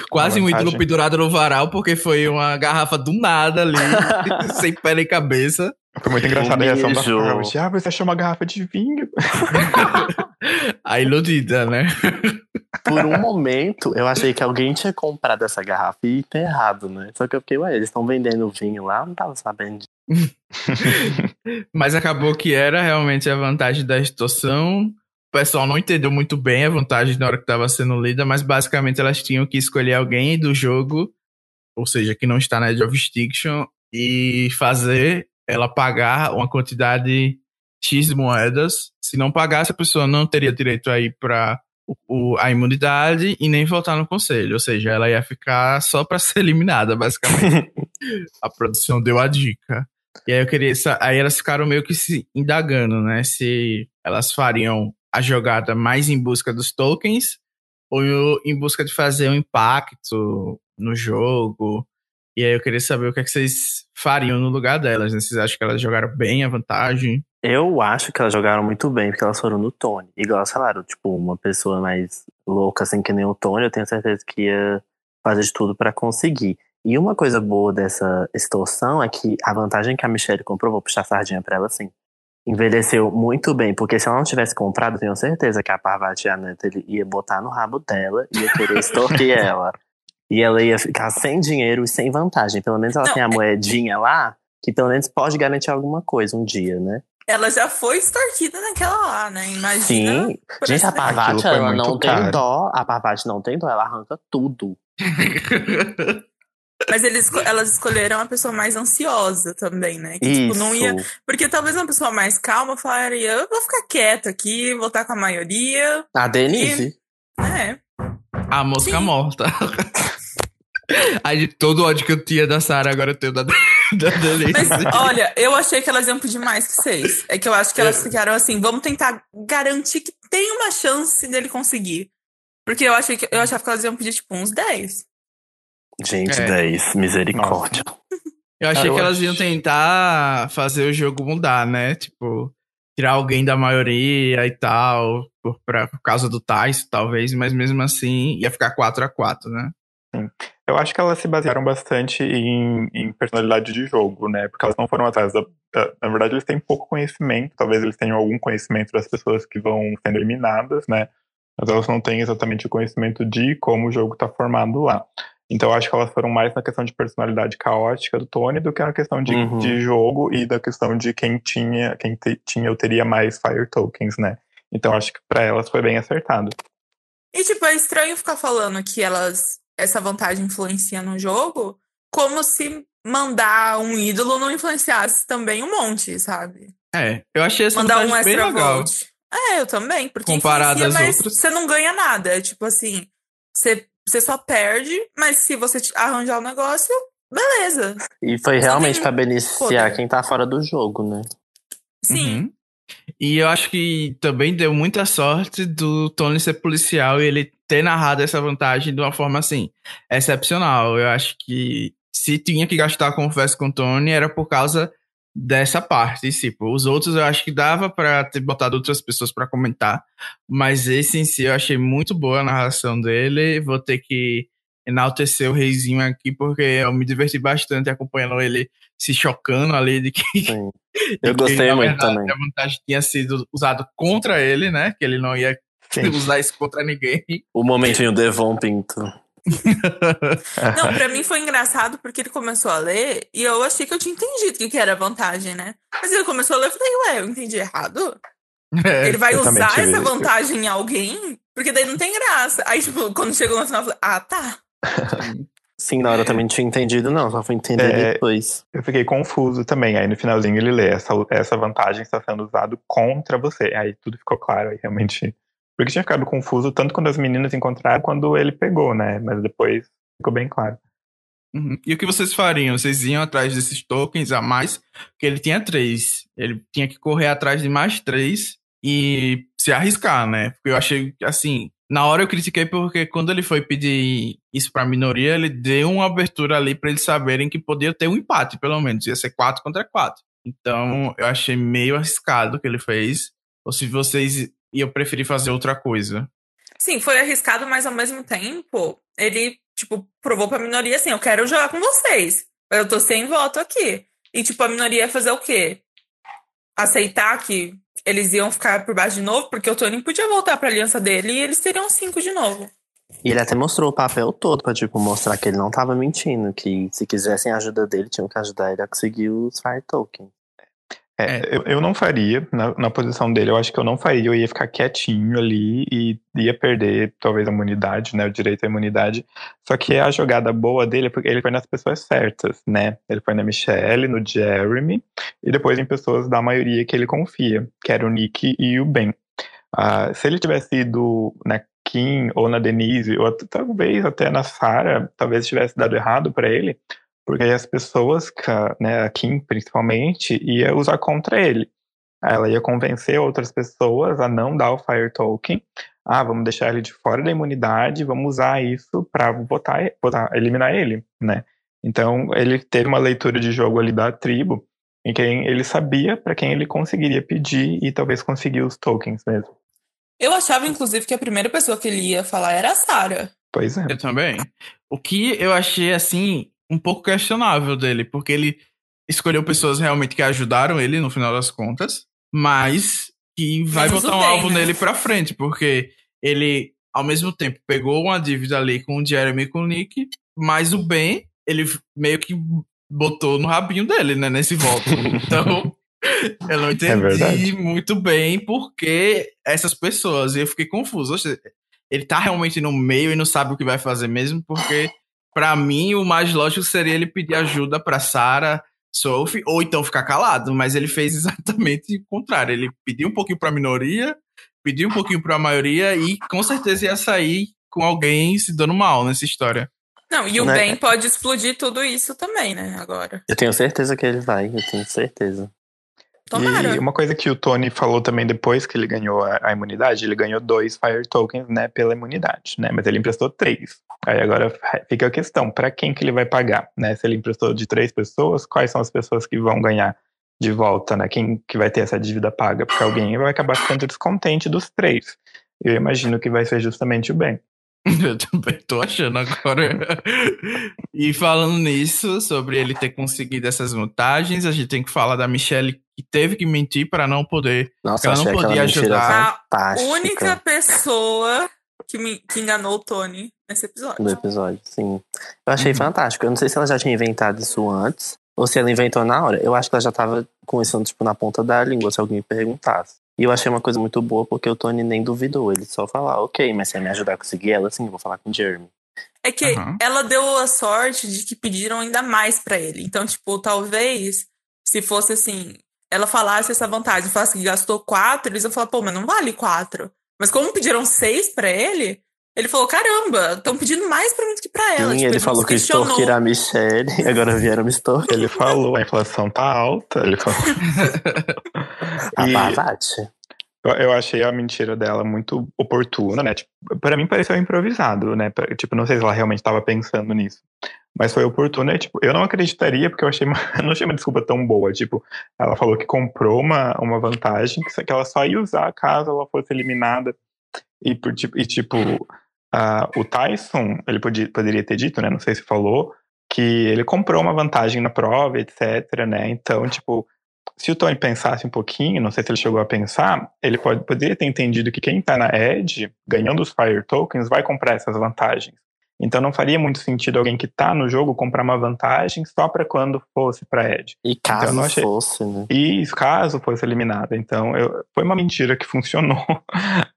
Quase Uma um ídolo pendurado no varal, porque foi uma garrafa do nada ali, sem pé nem cabeça. Foi muito engraçada a reação da. Carol. Ah, você achou uma garrafa de vinho? A iludida, né? Por um momento, eu achei que alguém tinha comprado essa garrafa e ido errado, né? Só que eu fiquei, ué, eles estão vendendo vinho lá, eu não tava sabendo. Mas acabou que era realmente a vantagem da extorsão. O pessoal não entendeu muito bem a vantagem na hora que estava sendo lida, mas basicamente elas tinham que escolher alguém do jogo, ou seja, que não está na Edge of Extinction, e fazer ela pagar uma quantidade X de moedas. Se não pagasse, a pessoa não teria direito a ir para a imunidade e nem voltar no conselho. Ou seja, ela ia ficar só para ser eliminada, basicamente. a produção deu a dica. E aí eu queria. Aí elas ficaram meio que se indagando, né? Se elas fariam a jogada mais em busca dos tokens ou em busca de fazer um impacto no jogo. E aí eu queria saber o que, é que vocês fariam no lugar delas, né? Vocês acham que elas jogaram bem a vantagem? Eu acho que elas jogaram muito bem, porque elas foram no Tony. Igual elas falaram, tipo, uma pessoa mais louca, assim, que nem o Tony, eu tenho certeza que ia fazer de tudo pra conseguir. E uma coisa boa dessa extorsão é que a vantagem que a Michelle comprou, vou puxar a sardinha pra ela, assim, envelheceu muito bem, porque se ela não tivesse comprado, eu tenho certeza que a Parvati e a Natalie ia botar no rabo dela, ia querer extorquir ela. E ela ia ficar sem dinheiro e sem vantagem. Pelo menos ela Não, tem a é- moedinha lá, que pelo menos pode garantir alguma coisa um dia, né? Ela já foi extorquida naquela lá, né? Imagina. Sim. Gente, a Parvati, ela não tem caro. dó. A Parvati não tem dó, ela arranca tudo. Mas eles, elas escolheram a pessoa mais ansiosa também, né? Que, tipo, Isso. não ia. Porque talvez uma pessoa mais calma falaria, eu vou ficar quieta aqui, vou estar com a maioria. A Denise. É. A mosca Sim. morta. Aí de todo o ódio que eu tinha da Sarah, agora eu tenho da, da Denise. Mas olha, eu achei que elas iam pedir mais que seis. É que eu acho que elas ficaram assim, vamos tentar garantir que tem uma chance dele conseguir. Porque eu achei que eu achava que elas iam pedir, tipo, uns 10. Gente, É. 10. Misericórdia. Eu achei Cara, eu que elas acho- iam tentar fazer o jogo mudar, né? Tipo, tirar alguém da maioria e tal, por, pra, por causa do Tyson, talvez, mas mesmo assim ia ficar 4 a 4 né? Eu acho que elas se basearam bastante em, em personalidade de jogo, né? Porque elas não foram atrás da, da- Na verdade, eles têm pouco conhecimento. Talvez eles tenham algum conhecimento das pessoas que vão sendo eliminadas, né? Mas elas não têm exatamente o conhecimento de como o jogo está formado lá. Então eu acho que elas foram mais na questão de personalidade caótica do Tony do que na questão de, Uhum. de jogo e da questão de quem tinha, quem te- tinha ou teria mais Fire Tokens, né? Então acho que para elas foi bem acertado. E, tipo, é estranho ficar falando que elas. Essa vantagem influencia no jogo, como se mandar um ídolo não influenciasse também um monte, sabe? É, eu achei essa mandar um vantagem bem extra legal. É, eu também, porque Comparado influencia, às mas outras. você não ganha nada. É tipo assim, você, você só perde, mas se você arranjar o negócio, beleza. E foi realmente tem pra beneficiar poder. quem tá fora do jogo, né? Sim. Uhum. E eu acho que também deu muita sorte do Tony ser policial e ele ter narrado essa vantagem de uma forma assim, excepcional. Eu acho que se tinha que gastar confesso com o Tony era por causa dessa parte. E, tipo, os outros eu acho que dava pra ter botado outras pessoas pra comentar, mas esse em si eu achei muito boa a narração dele. Vou ter que enaltecer o reizinho aqui porque eu me diverti bastante acompanhando ele se chocando ali de que Sim. Eu que, gostei na muito verdade, também. A vantagem tinha sido usado contra ele, né? Que ele não ia Sim. usar isso contra ninguém. O momentinho Devon Pinto. Não, pra mim foi engraçado porque ele começou a ler e eu achei que eu tinha entendido o que, que era vantagem, né? Mas ele começou a ler e eu falei, ué, eu entendi errado? É, Ele vai usar essa isso. vantagem em alguém? Porque daí não tem graça. Aí, tipo, quando chegou no final, eu falei, ah, tá. Sim, na hora eu também não tinha entendido, não. Só fui entender É, depois. Eu fiquei confuso também. Aí no finalzinho ele lê: essa, essa vantagem está sendo usada contra você. Aí tudo ficou claro. Aí realmente. Porque tinha ficado confuso tanto quando as meninas encontraram quando ele pegou, né? Mas depois ficou bem claro. Uhum. E o que vocês fariam? Vocês iam atrás desses tokens a mais? Porque ele tinha três. Ele tinha que correr atrás de mais três e se arriscar, né? Porque eu achei que, assim, na hora eu critiquei porque quando ele foi pedir isso pra minoria, ele deu uma abertura ali pra eles saberem que podia ter um empate, pelo menos. Ia ser quatro contra quatro. Então eu achei meio arriscado o que ele fez. Ou se vocês iam preferir fazer outra coisa. Sim, foi arriscado, mas ao mesmo tempo, ele, tipo, provou pra minoria assim, eu quero jogar com vocês. Eu tô sem voto aqui. E, tipo, a minoria ia fazer o quê? Aceitar que eles iam ficar por baixo de novo, porque o Tony podia voltar pra aliança dele e eles teriam cinco de novo. E ele até mostrou o papel todo pra, tipo, mostrar que ele não tava mentindo, que se quisessem a ajuda dele, tinham que ajudar ele a conseguir os Fire Token. É, eu, eu não faria, na, na posição dele, eu acho que eu não faria, eu ia ficar quietinho ali e ia perder talvez a imunidade, né, o direito à imunidade. Só que a jogada boa dele é porque ele foi nas pessoas certas, né? Ele foi na Michelle, no Jeremy e depois em pessoas da maioria que ele confia, que era o Nick e o Ben. Uh, se ele tivesse ido na Kim ou na Denise, ou talvez até na Sarah, talvez tivesse dado errado para ele, porque as pessoas, né, a Kim principalmente, ia usar contra ele. Ela ia convencer outras pessoas a não dar o Fire Token. Ah, vamos deixar ele de fora da imunidade, vamos usar isso para botar, botar, eliminar ele, né? Então ele teve uma leitura de jogo ali da tribo, em quem ele sabia para quem ele conseguiria pedir e talvez conseguir os tokens mesmo. Eu achava, inclusive, que a primeira pessoa que ele ia falar era a Sarah. Pois é. Eu também. O que eu achei, assim, um pouco questionável dele, porque ele escolheu pessoas realmente que ajudaram ele no final das contas, mas que vai Menos botar o um Ben, alvo né? nele pra frente, porque ele, ao mesmo tempo, pegou uma dívida ali com o Jeremy e com o Nick, mas o Ben, ele meio que botou no rabinho dele, né, nesse voto. Então, eu não entendi verdade. muito bem por que essas pessoas, e eu fiquei confuso. Ele tá realmente no meio e não sabe o que vai fazer mesmo, porque Pra mim, o mais lógico seria ele pedir ajuda pra Sarah, Sophie, ou então ficar calado, mas ele fez exatamente o contrário. Ele pediu um pouquinho pra minoria, pediu um pouquinho pra maioria e com certeza ia sair com alguém se dando mal nessa história. Não, e o Né? Ben pode explodir tudo isso também, né? Agora. Eu tenho certeza que ele vai, eu tenho certeza. Tomara. E uma coisa que o Tony falou também depois que ele ganhou a, a imunidade, ele ganhou dois Fire Tokens, né, pela imunidade, né, mas ele emprestou três. Aí agora fica a questão, para quem que ele vai pagar, né? Se ele emprestou de três pessoas, quais são as pessoas que vão ganhar de volta, né? Quem que vai ter essa dívida paga? Porque alguém vai acabar ficando descontente dos três. Eu imagino que vai ser justamente o Ben. Eu também tô achando agora. e falando nisso, sobre ele ter conseguido essas vantagens, a gente tem que falar da Michelle que teve que mentir para não poder. Nossa, Ela eu não podia ajudar. A única pessoa que, me, que enganou o Tony nesse episódio. do episódio, sim. Eu achei Uhum. fantástico. Eu não sei se ela já tinha inventado isso antes, ou se ela inventou na hora. Eu acho que ela já tava com isso, tipo, na ponta da língua, se alguém me perguntasse. E eu achei uma coisa muito boa, porque o Tony nem duvidou. Ele só falou, "Ah, ok, mas se ela me ajudar a conseguir ela, sim, eu vou falar com o Jeremy. É que Aham. ela deu a sorte de que pediram ainda mais pra ele. Então, tipo, talvez se fosse assim, ela falasse essa vantagem, falasse que gastou quatro, eles iam falar, pô, mas não vale quatro. Mas como pediram seis pra ele, ele falou, caramba, estão pedindo mais pra mim do que pra ela. Sim, Tipo, ele não falou que extorquirá a Michelle, e agora vieram me extorquir. Ele falou, a inflação tá alta, ele falou. A E- Pavate. Eu, eu achei a mentira dela muito oportuna, né? Tipo, pra mim pareceu improvisado, né? Tipo, não sei se ela realmente estava pensando nisso. Mas foi oportuna e, tipo, eu não acreditaria porque eu achei uma, eu não achei uma desculpa tão boa. Tipo, ela falou que comprou uma, uma vantagem que, só- que ela só ia usar caso ela fosse eliminada. E, por, tipo, e, tipo ah, o Tyson, ele podia, poderia ter dito, né? Não sei se falou, que ele comprou uma vantagem na prova, etc, né? Então, tipo, se o Tony pensasse um pouquinho, não sei se ele chegou a pensar, ele pode, poderia ter entendido que quem tá na Edge, ganhando os Fire Tokens, vai comprar essas vantagens. Então não faria muito sentido alguém que tá no jogo comprar uma vantagem só pra quando fosse pra Edge. E caso Então, eu não achei- fosse, né? E caso fosse eliminada. Então eu, foi uma mentira que funcionou,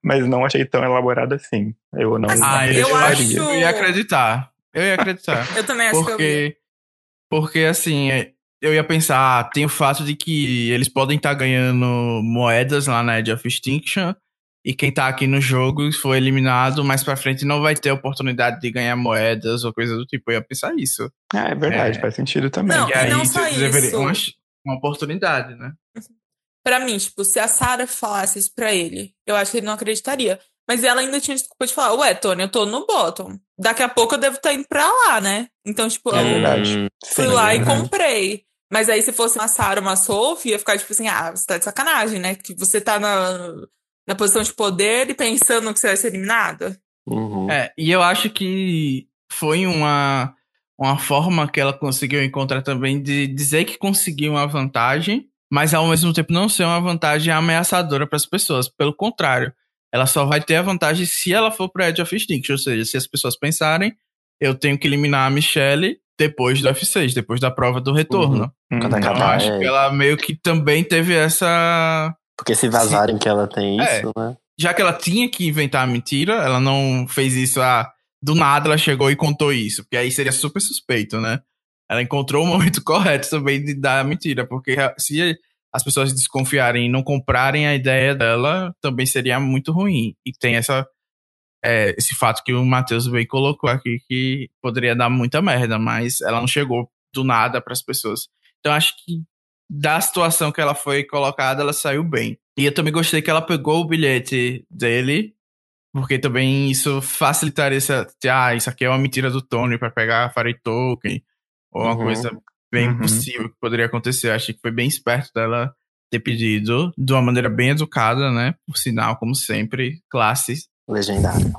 mas não achei tão elaborada assim. Eu não Ah, eu, Eu acho... eu ia acreditar. Eu ia acreditar. Eu também acho que eu vi. porque, porque assim, eu ia pensar, ah, tem o fato de que eles podem estar ganhando moedas lá na Edge of Extinction, e quem tá aqui no jogo foi eliminado, mais pra frente não vai ter oportunidade de ganhar moedas ou coisa do tipo. Eu ia pensar isso. Ah, é verdade, É. faz sentido também. Não, e aí não só deveria- isso. Uma, uma oportunidade, né? Pra mim, tipo, se a Sarah falasse isso pra ele, eu acho que ele não acreditaria. Mas ela ainda tinha desculpa de falar, ué, Tony, eu tô no bottom. Daqui a pouco eu devo estar indo pra lá, né? Então, tipo, É eu verdade. Fui Sim, lá é e comprei. Mas aí, se fosse uma Sarah, uma Sophie, ia ficar tipo assim, ah, você tá de sacanagem, né? Que você tá na, na posição de poder e pensando que você vai ser eliminada. uhum. É, e eu acho que foi uma, uma forma que ela conseguiu encontrar também de dizer que conseguiu uma vantagem, mas ao mesmo tempo não ser uma vantagem ameaçadora para as pessoas. Pelo contrário, ela só vai ter a vantagem se ela for para Edge of Extinction, ou seja, se as pessoas pensarem, eu tenho que eliminar a Michelle depois do F6, depois da prova do retorno. Uhum. Quando Então, acho é. que ela meio que também teve essa Porque se vazarem que ela tem É. isso, né? já que ela tinha que inventar a mentira, ela não fez isso ah, do nada, ela chegou e contou isso, porque aí seria super suspeito, né? Ela encontrou o momento correto também de dar a mentira, porque se as pessoas desconfiarem e não comprarem a ideia dela, também seria muito ruim. E tem essa é, esse fato que o Matheus bem colocou aqui que poderia dar muita merda, mas ela não chegou do nada para as pessoas. Então acho que da situação que ela foi colocada, ela saiu bem. E eu também gostei que ela pegou o bilhete dele, porque também isso facilitaria essa. Ah, isso aqui é uma mentira do Tony para pegar a Fairy Token, ou uma Uhum. coisa bem Uhum. possível que poderia acontecer. Eu achei que foi bem esperto dela ter pedido, de uma maneira bem educada, né? Por sinal, como sempre, classes. Legendário.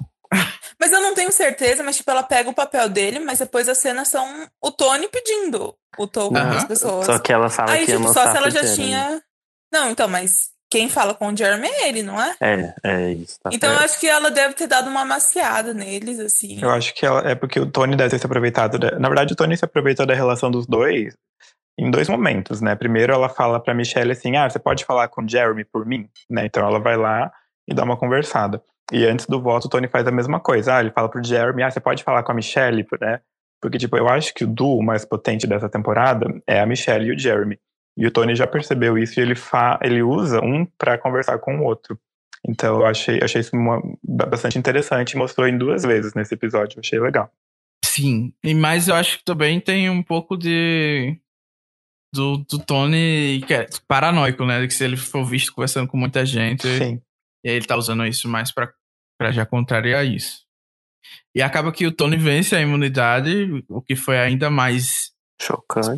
Mas eu não tenho certeza, mas tipo, ela pega o papel dele, mas depois as cenas são o Tony pedindo o token Aham. das pessoas. Só que ela fala Aí, que tipo, só se ela já Jeremy. tinha. Não, então, mas quem fala com o Jeremy é ele, não é? É, é isso. Tá Então eu acho que ela deve ter dado uma amaciada neles, assim. Eu acho que ela, é porque o Tony deve ter se aproveitado. da- na verdade, o Tony se aproveitou da relação dos dois em dois momentos, né? Primeiro, ela fala pra Michelle assim: ah, você pode falar com o Jeremy por mim? Né? Então ela vai lá e dá uma conversada. E antes do voto, o Tony faz a mesma coisa. Ah, ele fala pro Jeremy: ah, você pode falar com a Michelle, né? Porque, tipo, eu acho que o duo mais potente dessa temporada é a Michelle e o Jeremy. E o Tony já percebeu isso e ele, fa ele usa um pra conversar com o outro. Então eu achei, achei isso uma- bastante interessante e mostrou em duas vezes nesse episódio. Eu achei legal. Sim. E mas eu acho que também tem um pouco de. Do, do Tony que é paranoico, né? Que se ele for visto conversando com muita gente, Sim. E aí ele tá usando isso mais pra, pra já contrariar isso. E acaba que o Tony vence a imunidade, o que foi ainda mais. Chocante.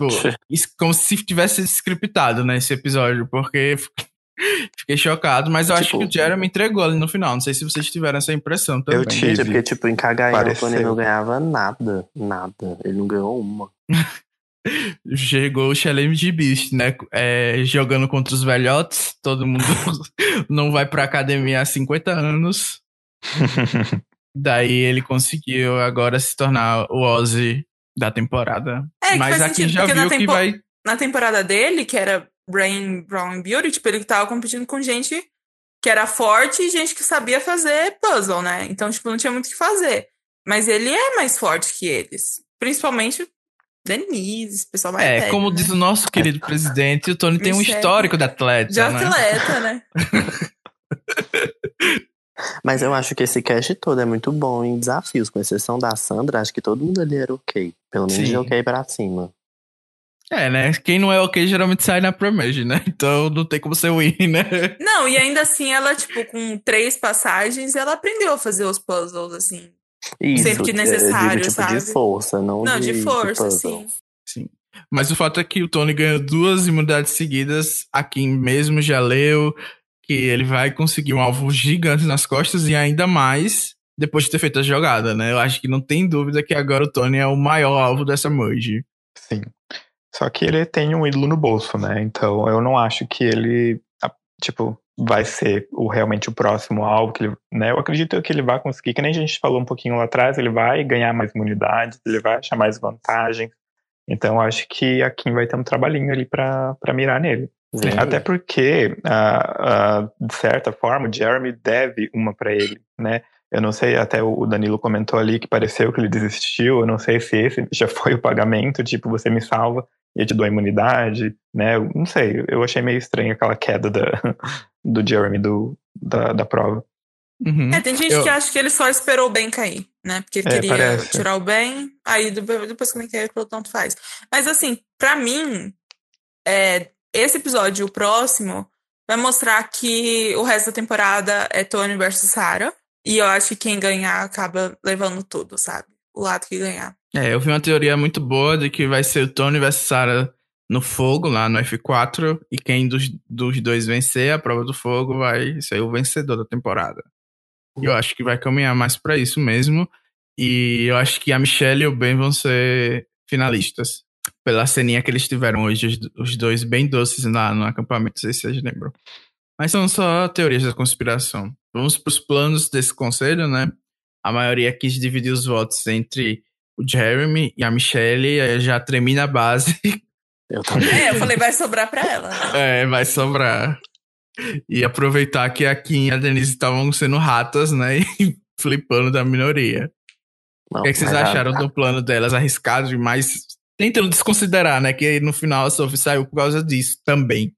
Tipo, como se tivesse scriptado, né? Esse episódio, porque fiquei chocado, mas eu acho Tipo- que o Jeremy entregou ali no final. Não sei se vocês tiveram essa impressão também. Eu tive. Porque, tipo, em Cagaia o Tony não ganhava nada. Nada. Ele não ganhou uma. Chegou o Challenge de Beast, né? É, jogando contra os velhotes. Todo mundo não vai pra academia há 50 anos. Daí ele conseguiu agora se tornar o Ozzy da temporada. É, que Mas faz aqui sentido, já porque viu na que vai. Na temporada dele, que era Brain, Brown and Beauty, tipo, ele tava competindo com gente que era forte e gente que sabia fazer puzzle, né? Então, tipo, não tinha muito o que fazer. Mas ele é mais forte que eles. Principalmente Denise, pessoal mais É, velho, como né? diz o nosso querido presidente, o Tony tem um histórico de atleta. De né? atleta, né? Mas eu acho que esse cast todo é muito bom em desafios, com exceção da Sandra, acho que todo mundo ali era ok. Pelo menos Sim. de ok pra cima. É, né? Quem não é ok geralmente sai na Promage, né? Então não tem como ser win, né? Não, e ainda assim, ela, tipo, com três passagens, ela aprendeu a fazer os puzzles, assim. Isso, Sempre que eu necessário, digo, tipo, sabe? de força, não, Não, de, de força, puzzle. sim. Sim. Mas o fato é que o Tony ganhou duas imunidades seguidas. Aqui mesmo já leu que ele vai conseguir um alvo gigante nas costas e ainda mais depois de ter feito a jogada, né? Eu acho que não tem dúvida que agora o Tony é o maior alvo dessa merge. Sim. Só que ele tem um ídolo no bolso, né? Então eu não acho que ele, tipo, vai ser o, realmente o próximo alvo que ele, né? Eu acredito que ele vai conseguir, que nem a gente falou um pouquinho lá atrás, ele vai ganhar mais imunidades, ele vai achar mais vantagens. Então eu acho que a Kim vai ter um trabalhinho ali pra mirar nele. Aí. Até porque, ah, ah, de certa forma, o Jeremy deve uma pra ele, né? Eu não sei, até o Danilo comentou ali que pareceu que ele desistiu. Eu não sei se esse já foi o pagamento, tipo, você me salva e eu te dou a imunidade, né? Eu não sei, eu achei meio estranho aquela queda da, do Jeremy do, da, da prova. Uhum. É, tem gente Eu- que acha que ele só esperou o bem cair, né? Porque ele É, queria parece. tirar o bem, aí depois depois que o caiu, ele falou, tanto faz. Mas assim, pra mim, é, esse episódio, o próximo, vai mostrar que o resto da temporada é Tony versus Sarah. E eu acho que quem ganhar acaba levando tudo, sabe? O lado que ganhar. É, eu vi uma teoria muito boa de que vai ser o Tony versus Sarah no fogo, lá no F4, e quem dos, dos dois vencer a prova do fogo vai ser o vencedor da temporada. Eu acho que vai caminhar mais pra isso mesmo. E eu acho que a Michelle e o Ben vão ser finalistas. Pela ceninha que eles tiveram hoje, os, os dois bem doces lá no acampamento, não sei se vocês lembram. Mas são só teorias da conspiração. Vamos para os planos desse conselho, né? A maioria quis dividir os votos entre o Jeremy e a Michelle, já tremi na base. Eu também. É, eu falei, vai sobrar pra ela. É, vai sobrar. E aproveitar que a Kim e a Denise estavam sendo ratas, né? E flipando da minoria. Não, O que, é que vocês mas a- acharam do plano delas? Arriscado demais? Tentando desconsiderar, né? Que no final a Sophie saiu por causa disso também.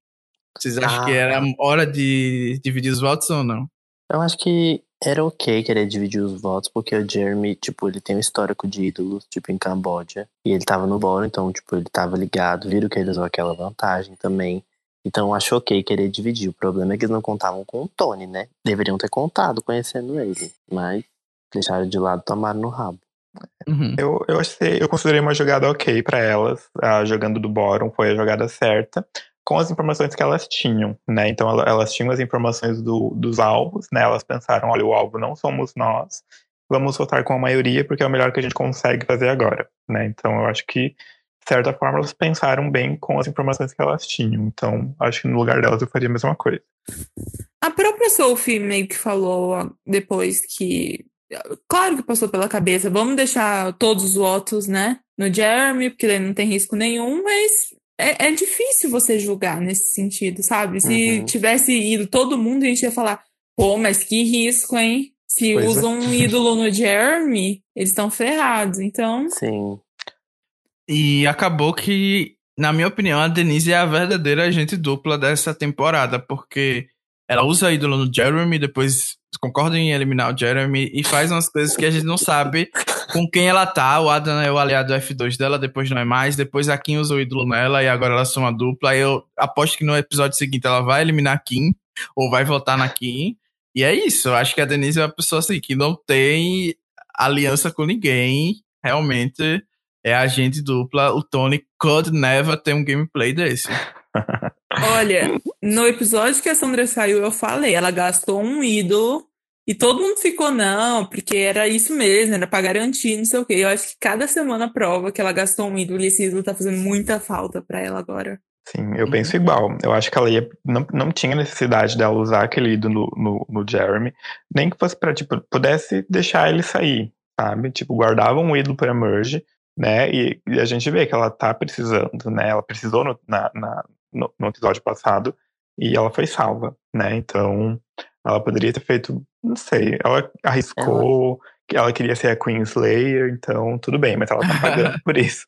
Vocês acham Ah. que era hora de dividir os votos ou não? Eu acho que era ok querer dividir os votos, porque o Jeremy, tipo, ele tem um histórico de ídolos, tipo, em Camboja. E ele tava no bolo, então, tipo, ele tava ligado, viram que ele usou aquela vantagem também. Então, eu acho ok querer dividir. O problema é que eles não contavam com o Tony, né? Deveriam ter contado, conhecendo ele. Mas deixaram de lado, tomaram no rabo. Uhum. Eu, eu, achei, eu considerei uma jogada ok pra elas. A jogando do Boron foi a jogada certa, com as informações que elas tinham, né? Então ela- elas tinham as informações do, dos alvos, né? Elas pensaram, olha, o alvo não somos nós, vamos votar com a maioria porque é o melhor que a gente consegue fazer agora, né? Então eu acho que, de certa forma, elas pensaram bem com as informações que elas tinham. Então acho que no lugar delas eu faria a mesma coisa. A própria Sophie meio que falou depois que. Claro que passou pela cabeça, vamos deixar todos os votos, né? No Jeremy, porque ele não tem risco nenhum, mas é, é difícil você julgar nesse sentido, sabe? Se Uhum. tivesse ido todo mundo, a gente ia falar, pô, mas que risco, hein? Se Pois é. usam um ídolo no Jeremy, eles estão ferrados. Então, Sim. E acabou que, na minha opinião, a Denise é a verdadeira agente dupla dessa temporada, porque ela usa ídolo no Jeremy, depois concorda em eliminar o Jeremy e faz umas coisas que a gente não sabe com quem ela tá. O Adam é o aliado F2 dela, depois não é mais. Depois a Kim usa o ídolo nela e agora elas são uma dupla. Eu aposto que no episódio seguinte ela vai eliminar a Kim ou vai votar na Kim. E é isso. Eu acho que a Denise é uma pessoa assim que não tem aliança com ninguém. Realmente é agente dupla. O Tony could never ter um gameplay desse. olha, no episódio que a Sandra saiu, eu falei, ela gastou um ídolo e todo mundo ficou, não, porque era isso mesmo, era pra garantir, não sei o quê. Eu acho que cada semana prova que ela gastou um ídolo e esse ídolo tá fazendo muita falta pra ela agora. Sim, eu penso igual. Eu acho que ela ia, não, não tinha necessidade dela usar aquele ídolo no, no, no Jeremy, nem que fosse pra, tipo, pudesse deixar ele sair, sabe? Tipo, guardava um ídolo pra Merge, né? E, e a gente vê que ela tá precisando, né? Ela precisou no, na, na- no, no episódio passado e ela foi salva, né? Então, ela poderia ter feito, não sei, ela arriscou, que ela queria ser a Queen Slayer, então tudo bem, mas ela tá pagando por isso.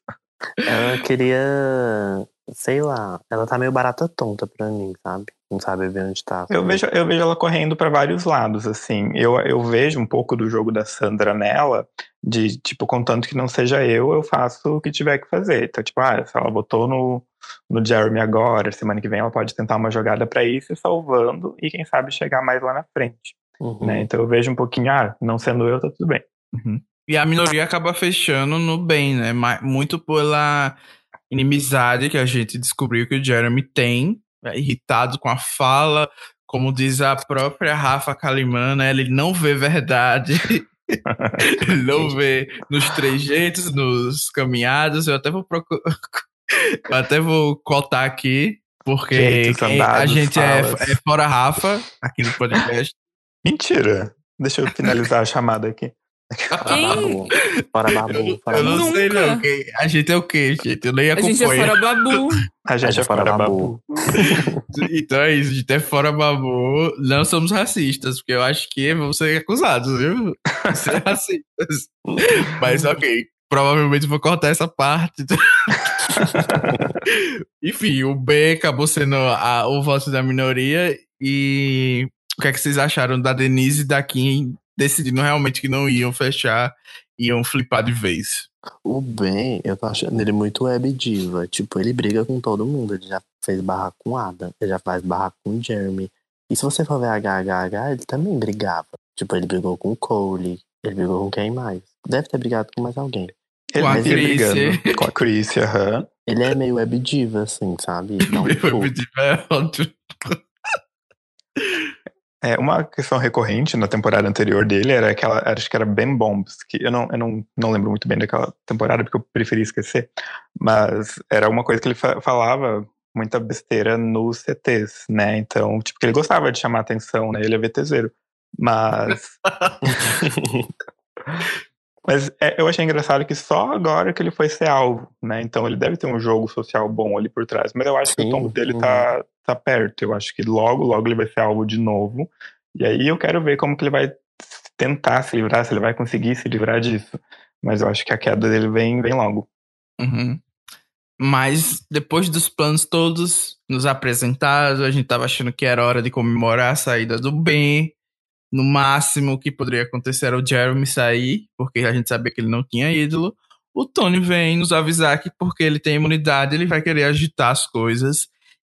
Ela queria. Sei lá. Ela tá meio barata tonta pra mim, sabe? Não sabe ver onde tá. Eu vejo, eu vejo ela correndo para vários lados, assim. Eu, eu vejo um pouco do jogo da Sandra nela, de, tipo, contanto que não seja eu, eu faço o que tiver que fazer. Então, tipo, ah, se ela botou no, no Jeremy agora, semana que vem ela pode tentar uma jogada para ir se salvando e, quem sabe, chegar mais lá na frente, Uhum. né? Então eu vejo um pouquinho, ah, não sendo eu, tá tudo bem. E a minoria acaba fechando no bem, né? Muito pela inimizade que a gente descobriu que o Jeremy tem, é, irritado com a fala, como diz a própria Rafa Kalimann, né? Ele não vê verdade. Ele não vê nos trejeitos, nos caminhados. Eu até vou procurar. Eu até vou cotar aqui, porque quem- a gente é, falas. é fora Rafa aqui no podcast. Mentira! Deixa eu finalizar a chamada aqui. Fora Quem? babu. Fora babu. Fora Eu não babu. sei, não. quem- A gente é o quê, gente? Eu nem A gente é acompanho. fora babu. A gente é fora babu. Então é isso, de ter fora babu, não somos racistas, porque eu acho que vamos ser acusados, viu? Ser racistas. Mas ok, provavelmente vou cortar essa parte. Enfim, o B acabou sendo a- o voto da minoria e o que é que vocês acharam da Denise e da Kim decidindo realmente que não iam fechar, iam flipar de vez? O Ben, eu tô achando ele muito web diva. Tipo, ele briga com todo mundo. Ele já fez barraco com Adam, ele já faz barraco com Jeremy. E se você for ver HHH, ele também brigava. Tipo, ele brigou com o Cole, ele brigou com quem mais? Deve ter brigado com mais alguém. Ele Com a se Chrissy. brigando com a Chris, aham. Ele é meio web diva, assim, sabe? Dá um Meu suco. pedir é ótimo. É, uma questão recorrente na temporada anterior dele era aquela, acho que era Ben Bombs, que eu não, eu não, não lembro muito bem daquela temporada porque eu preferi esquecer, mas era uma coisa que ele fa falava muita besteira nos CTs, né? Então, tipo, que ele gostava de chamar atenção, né? Ele é VTZero. Mas. Mas é, eu achei engraçado que só agora que ele foi ser alvo, né? Então ele deve ter um jogo social bom ali por trás. Mas eu acho Sim. que o tom dele tá, tá perto. Eu acho que logo, logo ele vai ser alvo de novo. E aí eu quero ver como que ele vai tentar se livrar, se ele vai conseguir se livrar disso. Mas eu acho que a queda dele vem, vem logo. Uhum. Mas depois dos planos todos nos apresentados, a gente tava achando que era hora de comemorar a saída do Ben. No máximo, o que poderia acontecer era o Jeremy sair, porque a gente sabia que ele não tinha ídolo. O Tony vem nos avisar que, porque ele tem imunidade, ele vai querer agitar as coisas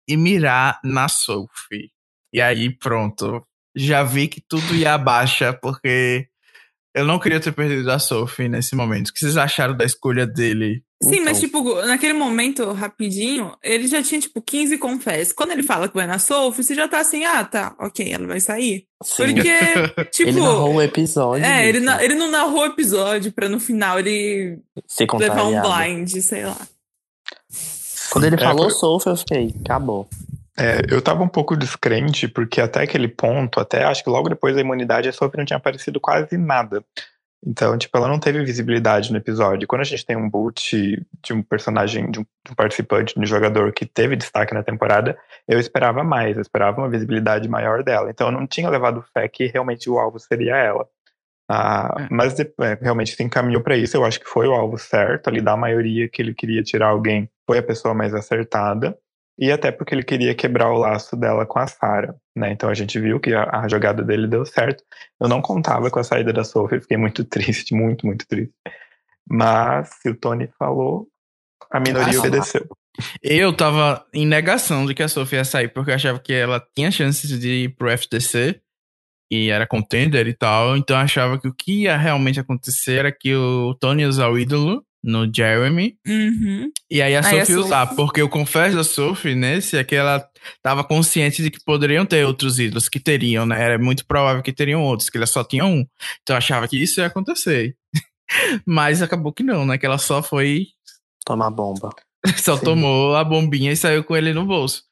e mirar na Sophie. E aí, pronto. Já vi que tudo ia abaixo, porque eu não queria ter perdido a Sophie nesse momento. O que vocês acharam da escolha dele Sim, então. mas tipo, naquele momento, rapidinho, ele já tinha tipo 15 confessos. Quando ele fala que vai na Sophie, você já tá assim, ah, tá, ok, ela vai sair. Sim. Porque, tipo. Ele narrou o episódio. É, ele, na, ele não narrou o episódio pra no final ele Se levar um blind, sei lá. Quando ele é, falou foi... Sophie, eu fiquei, acabou. É, eu tava um pouco descrente, porque até aquele ponto, até acho que logo depois da imunidade, a Sophie não tinha aparecido quase nada. Então, tipo, ela não teve visibilidade no episódio. Quando a gente tem um boot de um personagem, de um participante, de um jogador que teve destaque na temporada, eu esperava mais, eu esperava uma visibilidade maior dela. Então, eu não tinha levado fé que realmente o alvo seria ela. Ah, é. Mas é, realmente se encaminhou para isso. Eu acho que foi o alvo certo. Ali da maioria que ele queria tirar alguém, foi a pessoa mais acertada e até porque ele queria quebrar o laço dela com a Sarah, né? Então a gente viu que a, a, jogada dele deu certo. Eu não contava com a saída da Sophie, fiquei muito triste, muito, muito triste. Mas se o Tony falou, a minoria obedeceu. Eu tava em negação de que a Sophie ia sair, porque eu achava que ela tinha chances de ir pro FTC e era contender e tal, então eu achava que o que ia realmente acontecer era que o Tony ia usar o ídolo no Jeremy. Uhum. E aí a aí Sophie usar, porque eu confesso da Sophie nesse é que ela tava consciente de que poderiam ter outros ídolos, que teriam, né? Era muito provável que teriam outros, que ela só tinha um. Então eu achava que isso ia acontecer. Mas acabou que não, né? Que ela só foi. Tomar bomba. só Sim. tomou a bombinha e saiu com ele no bolso.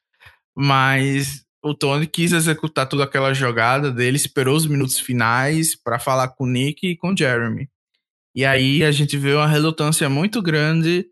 Mas o Tony quis executar toda aquela jogada dele, esperou os minutos finais para falar com o Nick e com o Jeremy. E aí a gente vê uma relutância muito grande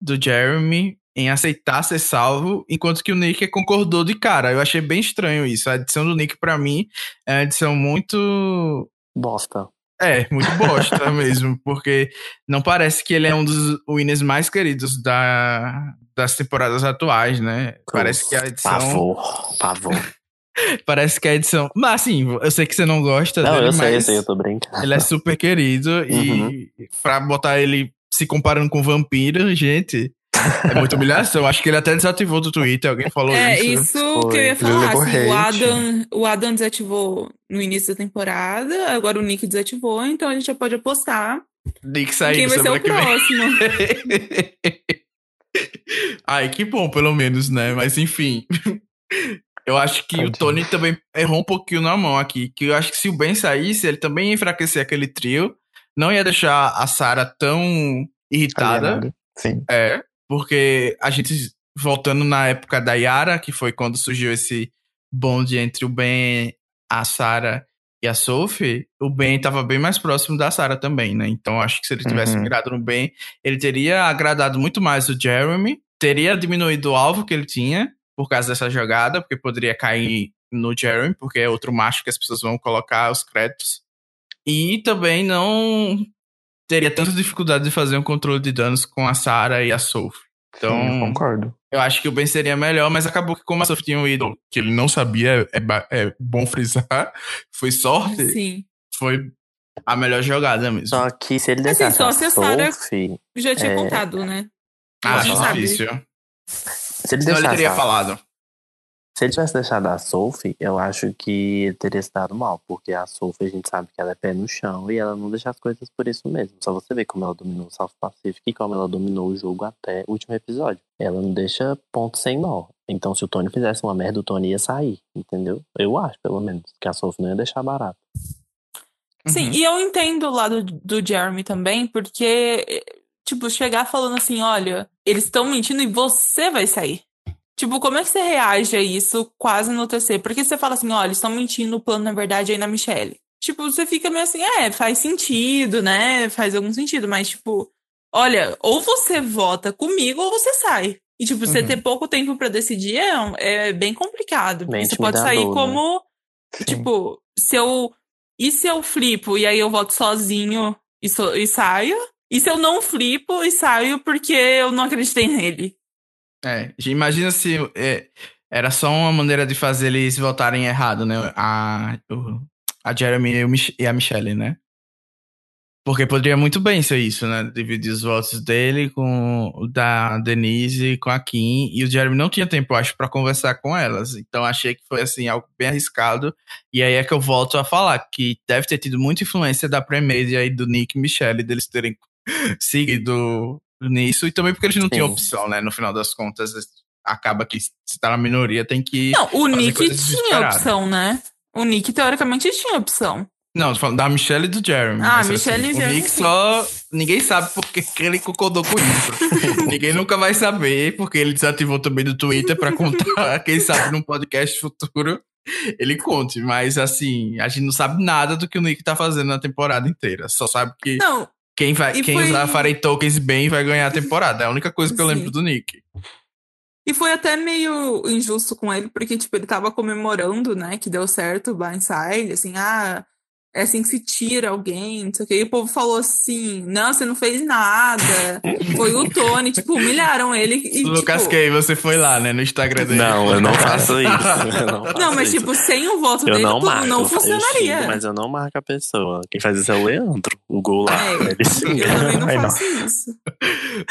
do Jeremy em aceitar ser salvo, enquanto que o Nick concordou de cara. Eu achei bem estranho isso. A edição do Nick, para mim, é uma edição muito. Bosta. É, muito bosta mesmo, porque não parece que ele é um dos winners mais queridos da, das temporadas atuais, né? Parece que a edição. Pavor, pavor. Parece que a edição. Mas assim, eu sei que você não gosta não, dele, eu sei, eu sei, eu tô brincando. Ele é super querido uhum. e pra botar ele se comparando com vampiro, gente. É muita humilhação. Acho que ele até desativou do Twitter, alguém falou é, isso. É, isso que eu ia falar. Assim, o, Adam, o Adam desativou no início da temporada, agora o Nick desativou, então a gente já pode apostar. Nick saiu Quem vai ser o próximo? Ai, que bom, pelo menos, né? Mas enfim. Eu acho que o Tony também errou um pouquinho na mão aqui. Que eu acho que se o Ben saísse, ele também ia enfraquecer aquele trio. Não ia deixar a Sarah tão irritada. Alienado. Sim. É, porque a gente, voltando na época da Yara, que foi quando surgiu esse bonde entre o Ben, a Sarah e a Sophie, o Ben estava bem mais próximo da Sarah também, né? Então acho que se ele tivesse uhum. mirado no Ben, ele teria agradado muito mais o Jeremy, teria diminuído o alvo que ele tinha por causa dessa jogada, porque poderia cair no Jeremy, porque é outro macho que as pessoas vão colocar os créditos. E também não teria tanta dificuldade de fazer um controle de danos com a Sarah e a Sophie. Então, Sim, eu concordo. Eu acho que o Ben seria melhor, mas acabou que como a Sophie tinha um ídolo que ele não sabia, é, é bom frisar, foi sorte. Sim. Foi a melhor jogada mesmo. Só que se ele deixasse assim, só se a Sarah Sophie, já tinha é... contado, né? Ah, difícil. Se ele, Senão ele teria falado. Se ele tivesse deixado a Sophie, eu acho que ele teria se dado mal, porque a Sophie a gente sabe que ela é pé no chão e ela não deixa as coisas por isso mesmo. Só você ver como ela dominou o South Pacific e como ela dominou o jogo até o último episódio. Ela não deixa ponto sem nó. Então, se o Tony fizesse uma merda, o Tony ia sair, entendeu? Eu acho, pelo menos, que a Sophie não ia deixar barato. Sim, Uhum. e eu entendo o lado do Jeremy também, porque, tipo, chegar falando assim, olha, eles estão mentindo e você vai sair. Tipo, como é que você reage a isso quase no TC? Porque você fala assim, olha, eles estão mentindo, o plano na verdade é aí na Michelle. Tipo, você fica meio assim, é, faz sentido, né? Faz algum sentido, mas tipo, olha, ou você vota comigo ou você sai. E tipo, você Uhum. ter pouco tempo pra decidir é, é bem complicado. Bem você pode sair né? como, Sim. tipo, se eu. E se eu flipo e aí eu voto sozinho e, so- e saio? E se eu não flipo e saio porque eu não acreditei nele? É, imagina se é, era só uma maneira de fazer eles votarem errado, né? A, a Jeremy e, a Michelle, né? Porque poderia muito bem ser isso, né? Dividir os votos dele com o da Denise com a Kim. E o Jeremy não tinha tempo, acho, pra conversar com elas. Então achei que foi, assim, algo bem arriscado. E aí é que eu volto a falar que deve ter tido muita influência da Premedia e do Nick e Michelle, deles terem seguido nisso. E também porque eles não tinham Sim. opção, né? No final das contas, acaba que se tá na minoria tem que. Não, o fazer Nick tinha opção, né? O Nick, teoricamente, tinha opção. Não, tô falando da Michelle e do Jeremy. Ah, Mas, Michelle e o Jeremy, Nick sim. só. Ninguém sabe porque que ele concordou com isso. Ninguém nunca vai saber, porque ele desativou também do Twitter pra contar. Quem sabe num podcast futuro ele conte. Mas assim, a gente não sabe nada do que o Nick tá fazendo na temporada inteira. Só sabe que Não, quem, vai, e quem foi- usar Farei Tokens bem vai ganhar a temporada. É a única coisa que eu Sim. lembro do Nick. E foi até meio injusto com ele, porque, tipo, ele tava comemorando, né, que deu certo o Blindside, assim, ah, é assim que se tira alguém, não sei o quê. E o povo falou assim, não, você não fez nada, foi o Tony, tipo, humilharam ele e, Lucas tipo... Kay, você foi lá, né, no Instagram dele. Não, eu não faço isso. Não, faço Não, mas, isso. tipo, sem o voto eu dele, não marco. não eu funcionaria. xingo, mas eu não marco a pessoa. Quem faz isso é o Leandro. O gol lá. É, Ele Eu também não Ai, não. faço isso.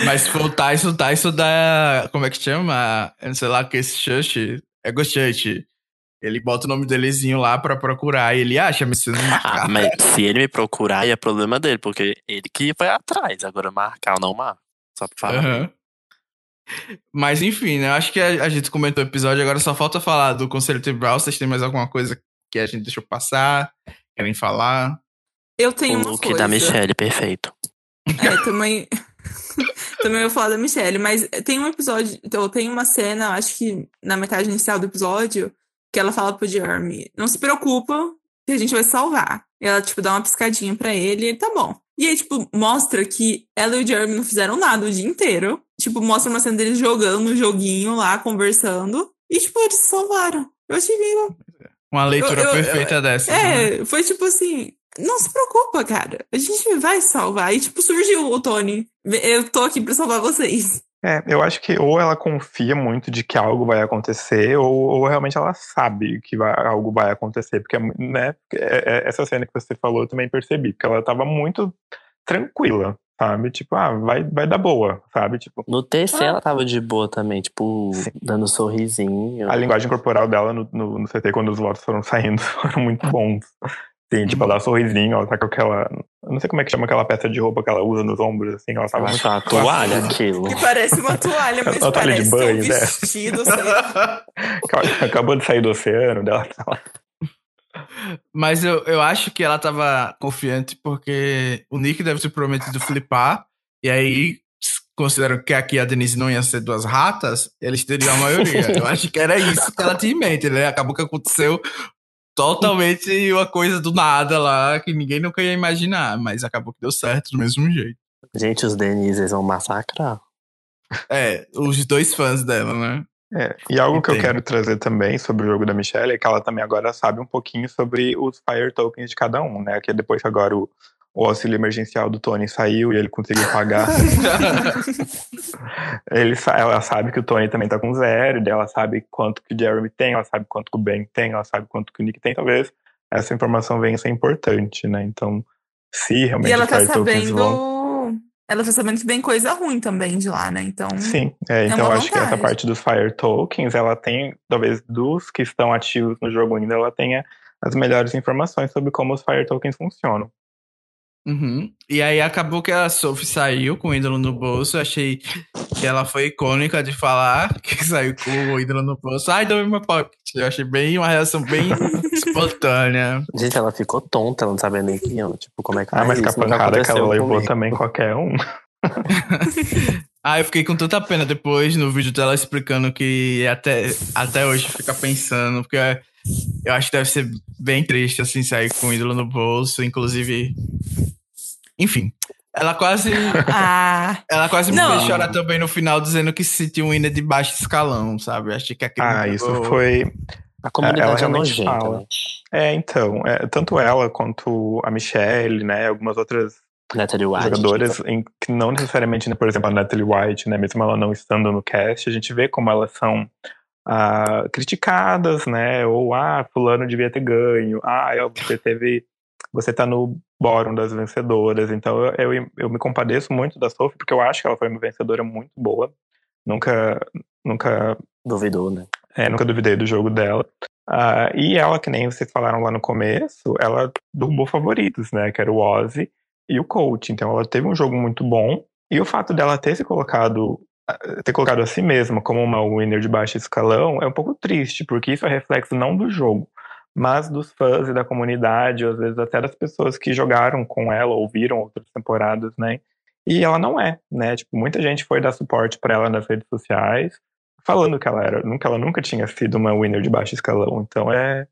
Mas se for o Tyson, o Tyson da. Como é que chama? Eu não sei lá que esse chute. É Church. Ele bota o nome delezinho lá pra procurar e ele acha, mas você não Ah, marcar. mas se ele me procurar, aí é problema dele, porque ele que vai atrás. Agora marcar ou não marcar. Só pra falar. Aham. Mas enfim, né? eu Acho que a, a gente comentou o episódio, agora só falta falar do Conselho Tribal. Vocês têm mais alguma coisa que a gente deixou passar? Querem falar? Eu tenho O uma look coisa. da Michelle, perfeito. É, também. também vou falar da Michelle, mas tem um episódio, então tem uma cena, acho que na metade inicial do episódio, que ela fala pro Jeremy: Não se preocupa, que a gente vai salvar. E ela, tipo, dá uma piscadinha pra ele e ele tá bom. E aí, tipo, mostra que ela e o Jeremy não fizeram nada o dia inteiro. Tipo, mostra uma cena deles jogando um joguinho lá, conversando. E, tipo, eles se salvaram. Eu achei meio. Uma leitura Eu- eu- perfeita dessa. né? É, foi tipo assim. Não se preocupa, cara. A gente vai salvar. E, tipo, surgiu o Tony. Eu tô aqui pra salvar vocês. É, eu acho que ou ela confia muito de que algo vai acontecer, ou, ou realmente ela sabe que vai- algo vai acontecer. Porque, né, é- é- essa cena que você falou eu também percebi, porque ela tava muito tranquila, sabe? Tipo, ah, vai, vai dar boa, sabe? Tipo, No TC Ah. ela tava de boa também, tipo, Sim. dando sorrisinho. a linguagem corporal dela no, no, no CT, quando os votos foram saindo, foram muito bons. Sim, tipo, ela dá um sorrisinho, ela tá com aquela. Eu não sei como é que chama aquela peça de roupa que ela usa nos ombros, assim, ela tava muito. acho uma toalha aquilo. E parece uma toalha, mas Uma toalha de parece banho, um né? vestido. sei lá. Acabou de sair do oceano dela. tá lá. Mas eu, eu acho que ela tava confiante porque o Nick deve ter prometido flipar. E aí, considerando que aqui a Denise não ia ser duas ratas, eles teriam a maioria. eu acho que era isso que ela tinha em mente, né? Acabou que aconteceu totalmente uma coisa do nada lá que ninguém nunca ia imaginar. Mas acabou que deu certo do mesmo jeito. Gente, os Denise eles vão massacrar. É, os dois fãs dela, né? É, e algo que eu quero trazer também sobre o jogo da Michelle é que ela também agora sabe um pouquinho sobre os Fire Tokens de cada um, né? Que depois que agora o, o auxílio emergencial do Tony saiu e ele conseguiu pagar. ele, ela sabe que o Tony também tá com zero, ela sabe quanto que o Jeremy tem, ela sabe quanto que o Ben tem, ela sabe quanto que o Nick tem, talvez essa informação venha a ser importante, né? Então, se realmente E ela tá Tokens vão. sabendo ela tá sabendo que vem coisa ruim também de lá, né? Então. Sim, é, então eu acho que essa parte dos Fire Tokens, ela tem, talvez dos que estão ativos no jogo ainda, ela tenha as melhores informações sobre como os Fire Tokens funcionam. Uhum. E aí acabou que a Sophie saiu com o ídolo no bolso. Achei que ela foi icônica de falar que saiu com o ídolo no bolso. Ai, deu meu pocket. Eu achei bem uma reação bem espontânea. Gente, ela ficou tonta, ela não sabia nem que tipo, como é que Ah, mas com a pancada que ela levou também, qualquer um. ah, eu fiquei com tanta pena depois no vídeo dela explicando que até, até hoje fica pensando, porque eu acho que deve ser bem triste, assim, sair com o ídolo no bolso. Inclusive, enfim. Ela quase. Ah. Ela quase me fez chorar também no final, dizendo que se sentiu um hino de baixo escalão, sabe? Achei que aquele. Ah, isso foi. A comunidade ela é nojenta, fala. Né? É, então, é, tanto ela quanto a Michelle, né, algumas outras Natalie White, jogadoras, em, que não necessariamente, né, por exemplo, a Natalie White, né, mesmo ela não estando no cast, a gente vê como elas são ah, criticadas, né, ou ah, fulano devia ter ganho, ah, você teve, você tá no bórum das vencedoras, então eu, eu, eu me compadeço muito da Sophie, porque eu acho que ela foi uma vencedora muito boa, nunca, nunca... Duvidou, né? É, nunca duvidei do jogo dela. Uh, e ela, que nem vocês falaram lá no começo, ela derrubou favoritos, né? Que era o Ozzy e o Coach. Então ela teve um jogo muito bom. E o fato dela ter se colocado, ter colocado a si mesma como uma winner de baixo escalão é um pouco triste, porque isso é reflexo não do jogo, mas dos fãs e da comunidade, ou às vezes até das pessoas que jogaram com ela, ouviram outras temporadas, né? E ela não é, né? Tipo, muita gente foi dar suporte para ela nas redes sociais, falando que ela era, nunca ela nunca tinha sido uma winner de baixo escalão. Então é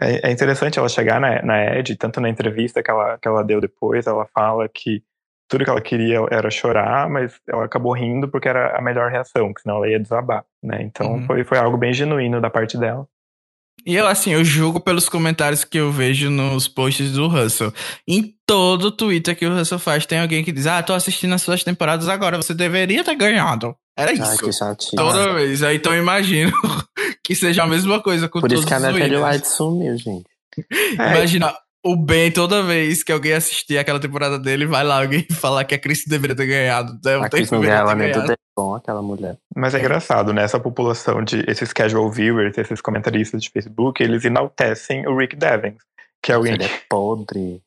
é, é interessante ela chegar na, na Ed, tanto na entrevista que ela, que ela deu depois, ela fala que tudo que ela queria era chorar, mas ela acabou rindo porque era a melhor reação, que senão ela ia desabar, né? Então uhum. foi, foi algo bem genuíno da parte dela. E eu, assim, eu julgo pelos comentários que eu vejo nos posts do Russell. Em todo Twitter que o Russell faz, tem alguém que diz: Ah, tô assistindo as suas temporadas agora, você deveria ter ganhado. Era isso. Ai, que chatinho. Toda vez. Aí, então eu imagino que seja a mesma coisa com Por todos isso que a Natalie White sumiu, gente. É. Imagina, o Ben, toda vez que alguém assistir aquela temporada dele, vai lá alguém falar que a Chris deveria ter ganhado. A Chris não ganha ela nem do Devon, aquela mulher. Mas é engraçado, né? Essa população de esses casual viewers, esses comentaristas de Facebook, eles enaltecem o Rick Devens. Que é alguém Ele é podre.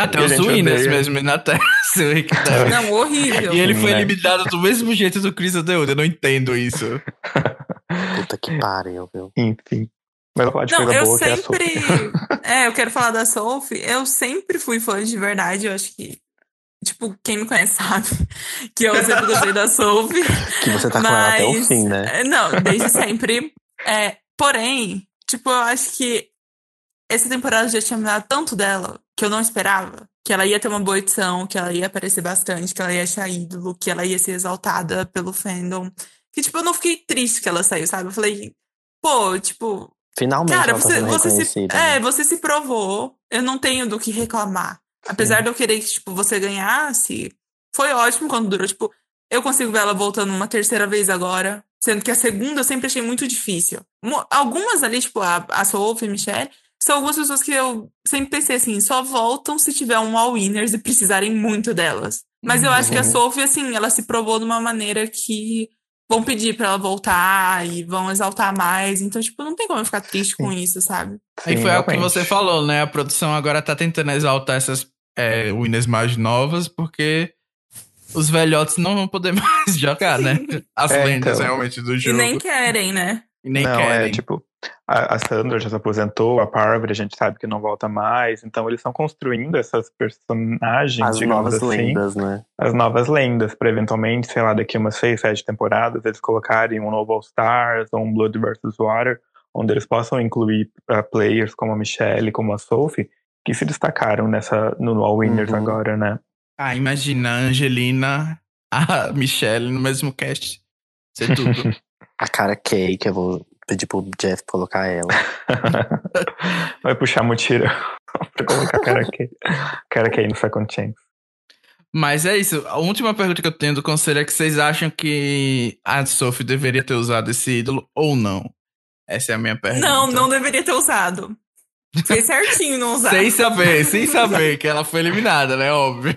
Até os winners mesmo, enaltece o Rick Devens. Não, horrível. E ele foi né? eliminado do mesmo jeito do Chris Underwood. Eu não entendo isso. Puta que pariu, viu? Enfim. Mas falar de não, eu boa, sempre. É, é, eu quero falar da Sophie. Eu sempre fui fã de verdade. Eu acho que. Tipo, quem me conhece sabe que eu sempre gostei da Sophie. Que você tá mas... com ela até o fim, né? É, não, desde sempre. É, porém, tipo, eu acho que essa temporada já tinha me dado tanto dela que eu não esperava. Que ela ia ter uma boa edição, que ela ia aparecer bastante, que ela ia achar ídolo, que ela ia ser exaltada pelo fandom. Que, tipo, eu não fiquei triste que ela saiu, sabe? Eu falei, pô, tipo, Finalmente Cara, ela você, tá você se, né? é, você se provou. Eu não tenho do que reclamar. Apesar Sim. de eu querer que tipo, você ganhasse, foi ótimo quando durou. Tipo, eu consigo ver ela voltando uma terceira vez agora. Sendo que a segunda eu sempre achei muito difícil. Algumas ali, tipo, a, a Sophie e Michelle, são algumas pessoas que eu sempre pensei assim, só voltam se tiver um all-winners e precisarem muito delas. Mas eu acho que a uhum. Sophie, assim, ela se provou de uma maneira que vão pedir para ela voltar e vão exaltar mais. Então, tipo, não tem como eu ficar triste Sim. com isso, sabe? Sim, e foi o que você falou, né? A produção agora tá tentando exaltar essas é, winners mais novas, porque os velhotes não vão poder mais jogar, né? As é, lendas então. realmente do jogo. E nem querem, né? E nem não, é, querem. É, tipo, a, a Sandra já se aposentou, a Parvati a gente sabe que não volta mais, então eles estão construindo essas personagens, as novas assim, lendas, né? As novas lendas, para eventualmente, sei lá, daqui umas seis, sete temporadas, eles colocarem um novo All Stars ou um Blood vs. Water, onde eles possam incluir uh, players como a Michelle, como a Sophie, que se destacaram nessa no All Winners uhum. agora, né? Ah, imagina a Angelina, a Michelle no mesmo cast. Ser tudo. a cara Kay, que eu vou pedir pro Jeff colocar ela. Vai puxar mentira pra colocar cara aqui. Cara aqui no Second Chance. Mas é isso. A última pergunta que eu tenho do conselho é que vocês acham que a Sophie deveria ter usado esse ídolo ou não? Essa é a minha pergunta. Não, não deveria ter usado. Fez certinho não usar. sem saber, sem saber que ela foi eliminada, né? Óbvio.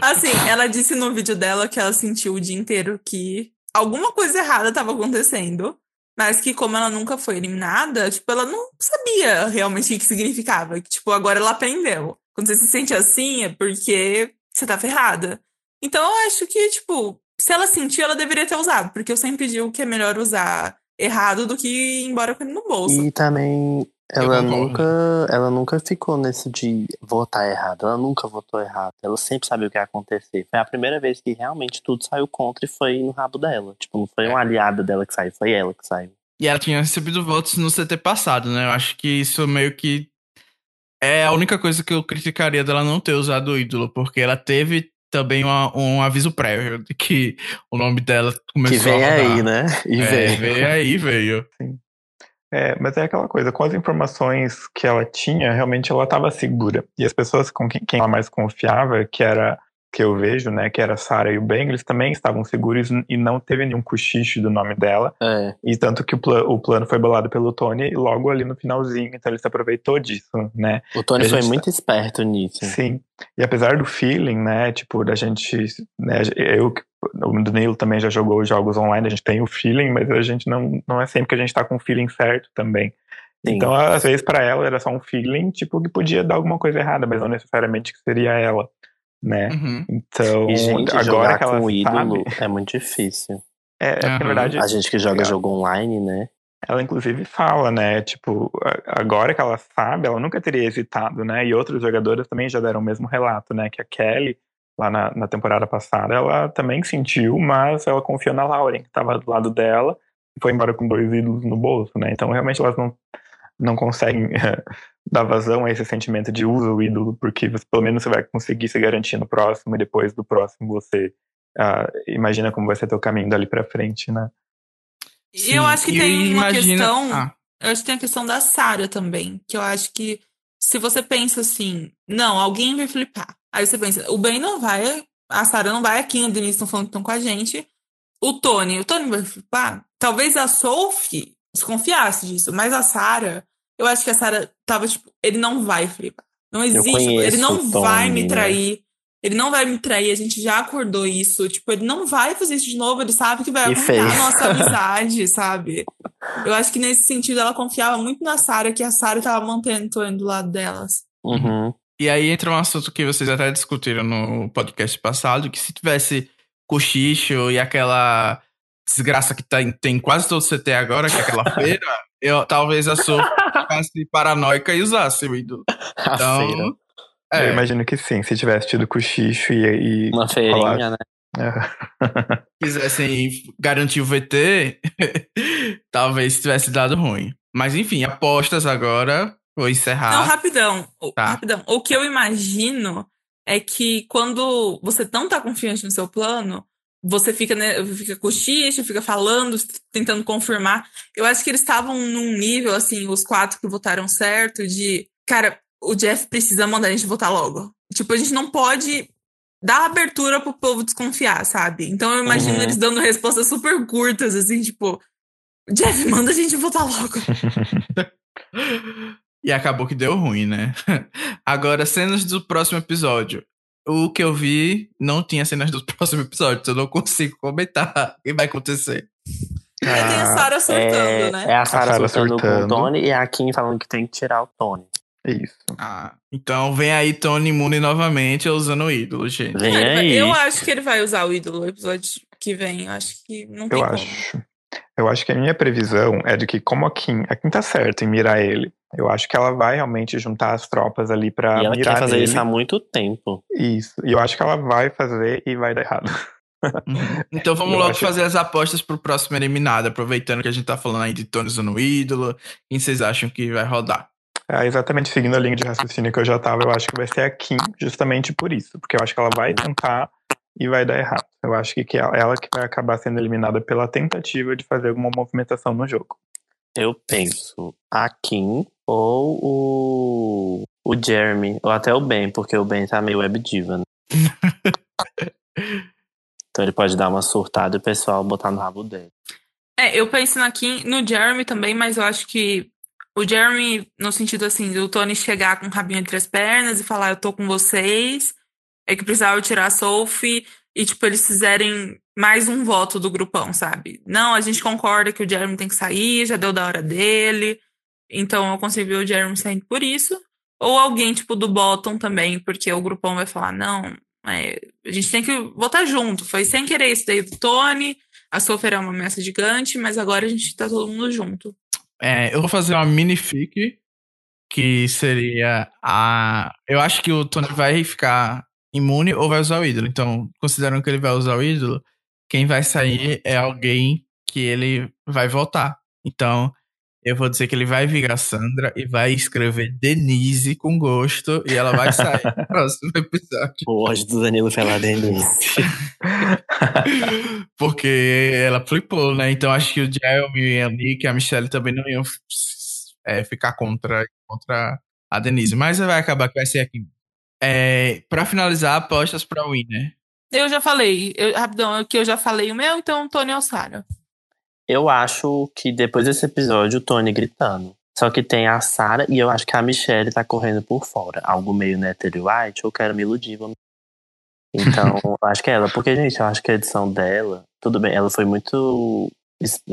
Assim, ela disse no vídeo dela que ela sentiu o dia inteiro que alguma coisa errada estava acontecendo. Mas que como ela nunca foi eliminada, tipo, ela não sabia realmente o que, significava. Que, tipo, agora ela aprendeu. Quando você se sente assim, é porque você tá ferrada. Então eu acho que, tipo, se ela sentiu, ela deveria ter usado. Porque eu sempre digo que é melhor usar errado do que ir embora com ele no bolso. E também ela nunca, ela nunca ficou nesse de votar errado. Ela nunca votou errado. Ela sempre sabia o que ia acontecer. Foi a primeira vez que realmente tudo saiu contra e foi no rabo dela. Tipo, não foi uma aliada dela que saiu, foi ela que saiu. E ela tinha recebido votos no CT passado, né? Eu acho que isso meio que é a única coisa que eu criticaria dela não ter usado o ídolo, porque ela teve também uma- um aviso prévio de que o nome dela começou que vem a rodar. aí, né? E É, vem. veio aí, veio. É, mas é aquela coisa, com as informações que ela tinha, realmente ela estava segura. E as pessoas com quem, quem ela mais confiava, que era que eu vejo, né, que era a Sarah e o Ben, eles também estavam seguros e não teve nenhum cochicho do nome dela. É. E tanto que o, pla- o plano foi bolado pelo Tony logo ali no finalzinho, então ele se aproveitou disso, né? O Tony foi gente muito esperto nisso. Sim. E apesar do feeling, né, tipo, da gente, né, eu, o Danilo também já jogou jogos online, a gente tem o feeling, mas a gente não, não é sempre que a gente tá com o feeling certo também. Sim. Então, às vezes, pra ela era só um feeling, tipo, que podia dar alguma coisa errada, mas não necessariamente que seria ela, né? Uhum. Então, E, gente, agora jogar que ela com o ídolo sabe, é muito difícil. é, é na verdade, A gente que joga Legal. jogo online, né? ela inclusive fala, né, tipo, agora que ela sabe, ela nunca teria hesitado, né, e outros jogadores também já deram o mesmo relato, né, que a Kelly, lá na, na temporada passada, ela também sentiu, mas ela confiou na Lauren, que estava do lado dela, e foi embora com dois ídolos no bolso, né, então realmente elas não, não conseguem dar vazão a esse sentimento de usa o ídolo, porque você- pelo menos você vai conseguir se garantir no próximo, e depois do próximo você ah, imagina como vai ser teu caminho dali pra frente, né. E eu acho que E tem uma imagina- questão. Ah, Eu acho que tem a questão da Sarah também. Que eu acho que se você pensa assim, não, alguém vai flipar. Aí você pensa, o Ben não vai, a Sarah não vai, aqui a Denise estão falando que estão com a gente. O Tony, o Tony vai flipar? Talvez a Sophie desconfiasse disso, mas a Sarah, eu acho que a Sarah tava tipo, ele não vai flipar. Não existe, conheço ele não o vai me né? trair. Ele não vai me trair, a gente já acordou isso. Tipo, ele não vai fazer isso de novo, ele sabe que vai arruinar a nossa amizade, sabe? Eu acho que nesse sentido ela confiava muito na Sarah, que a Sarah tava mantendo o Tony do lado delas. Uhum. E aí entra um assunto que vocês até discutiram no podcast passado, que se tivesse cochicho e aquela desgraça que tá, em- tem quase todo CT agora, que é aquela feira, eu, talvez a Sophie ficasse paranoica e usasse o ídolo. Então, feira. Eu é, imagino que sim, se tivesse tido cochicho e. e Uma feirinha, Olá. né? É. quisessem garantir o VT, talvez tivesse dado ruim. Mas enfim, apostas agora, vou Não, encerrar. rapidão. o- Tá. Rapidão. O que eu imagino é que quando você não tá confiante no seu plano, você fica, né, fica cochicho, fica falando, tentando confirmar. Eu acho que eles estavam num nível, assim, os quatro que votaram certo, de, cara, o Jeff precisa mandar a gente votar logo. Tipo, a gente não pode dar abertura pro povo desconfiar, sabe? Então eu imagino Uhum. eles dando respostas super curtas, assim, tipo, Jeff, manda a gente votar logo. E acabou que deu ruim, né? Agora, cenas do próximo episódio. O que eu vi não tinha cenas do próximo episódio, então eu não consigo comentar o que vai acontecer. Aí tem a Sarah surtando, É, né? é a Sarah Sarah surtando, com o surtando. Tony e a Kim falando que tem que tirar o Tony. Isso. Ah, então vem aí Tony Mooney novamente usando o ídolo, gente. Vem aí. Eu acho que ele vai usar o ídolo no episódio que vem. Eu acho que não tem Eu como. acho. Eu acho que a minha previsão é de que, como a Kim, a Kim tá certa em mirar ele, eu acho que ela vai realmente juntar as tropas ali pra E ela quer fazer nele. isso há muito tempo. Isso. E eu acho que ela vai fazer e vai dar errado. Uhum. Então vamos Eu logo acho- fazer as apostas pro próximo eliminado, aproveitando que a gente tá falando aí de Tony usando o ídolo. Quem vocês acham que vai rodar? É, exatamente seguindo a linha de raciocínio que eu já tava, eu acho que vai ser a Kim, justamente por isso. Porque eu acho que ela vai tentar e vai dar errado. Eu acho que, que ela, ela que vai acabar sendo eliminada pela tentativa de fazer alguma movimentação no jogo. Eu penso a Kim ou o, o Jeremy, ou até o Ben, porque o Ben tá meio web diva, né? Então ele pode dar uma surtada e o pessoal botar no rabo dele. É, eu penso na Kim, no Jeremy também, mas eu acho que O Jeremy, no sentido assim, do Tony chegar com o rabinho entre as pernas e falar, eu tô com vocês, é que precisava tirar a Sophie e, tipo, eles fizerem mais um voto do grupão, sabe? Não, a gente concorda que o Jeremy tem que sair, já deu da hora dele. Então eu consigo ver o Jeremy saindo por isso. Ou alguém, tipo, do bottom também, porque o grupão vai falar, não, é, a gente tem que votar junto. Foi sem querer isso daí do Tony. A Sophie é uma ameaça gigante, mas agora a gente tá todo mundo junto. É, eu vou fazer uma mini fic que seria a. Eu acho que o Tony vai ficar imune ou vai usar o ídolo. Então, considerando que ele vai usar o ídolo, quem vai sair é alguém que ele vai votar. Então, eu vou dizer que ele vai virar Sandra e vai escrever Denise com gosto e ela vai sair no próximo episódio. O ódio do Danilo pela Denise. Porque ela flipou, né? Então acho que o Jeremy e a Nick e a Michelle também não iam é, ficar contra, contra a Denise. Mas vai acabar que vai ser aqui. É, pra finalizar, apostas pra Winner. Eu já falei, eu, rapidão, que eu já falei o meu, então Tony Alçara. Eu acho que depois desse episódio, o Tony gritando. Só que tem a Sarah e eu acho que a Michelle tá correndo por fora. Algo meio Natalie White, eu quero me iludir. Vamos... Então, acho que é ela. Porque, gente, eu acho que a edição dela, tudo bem, ela foi muito.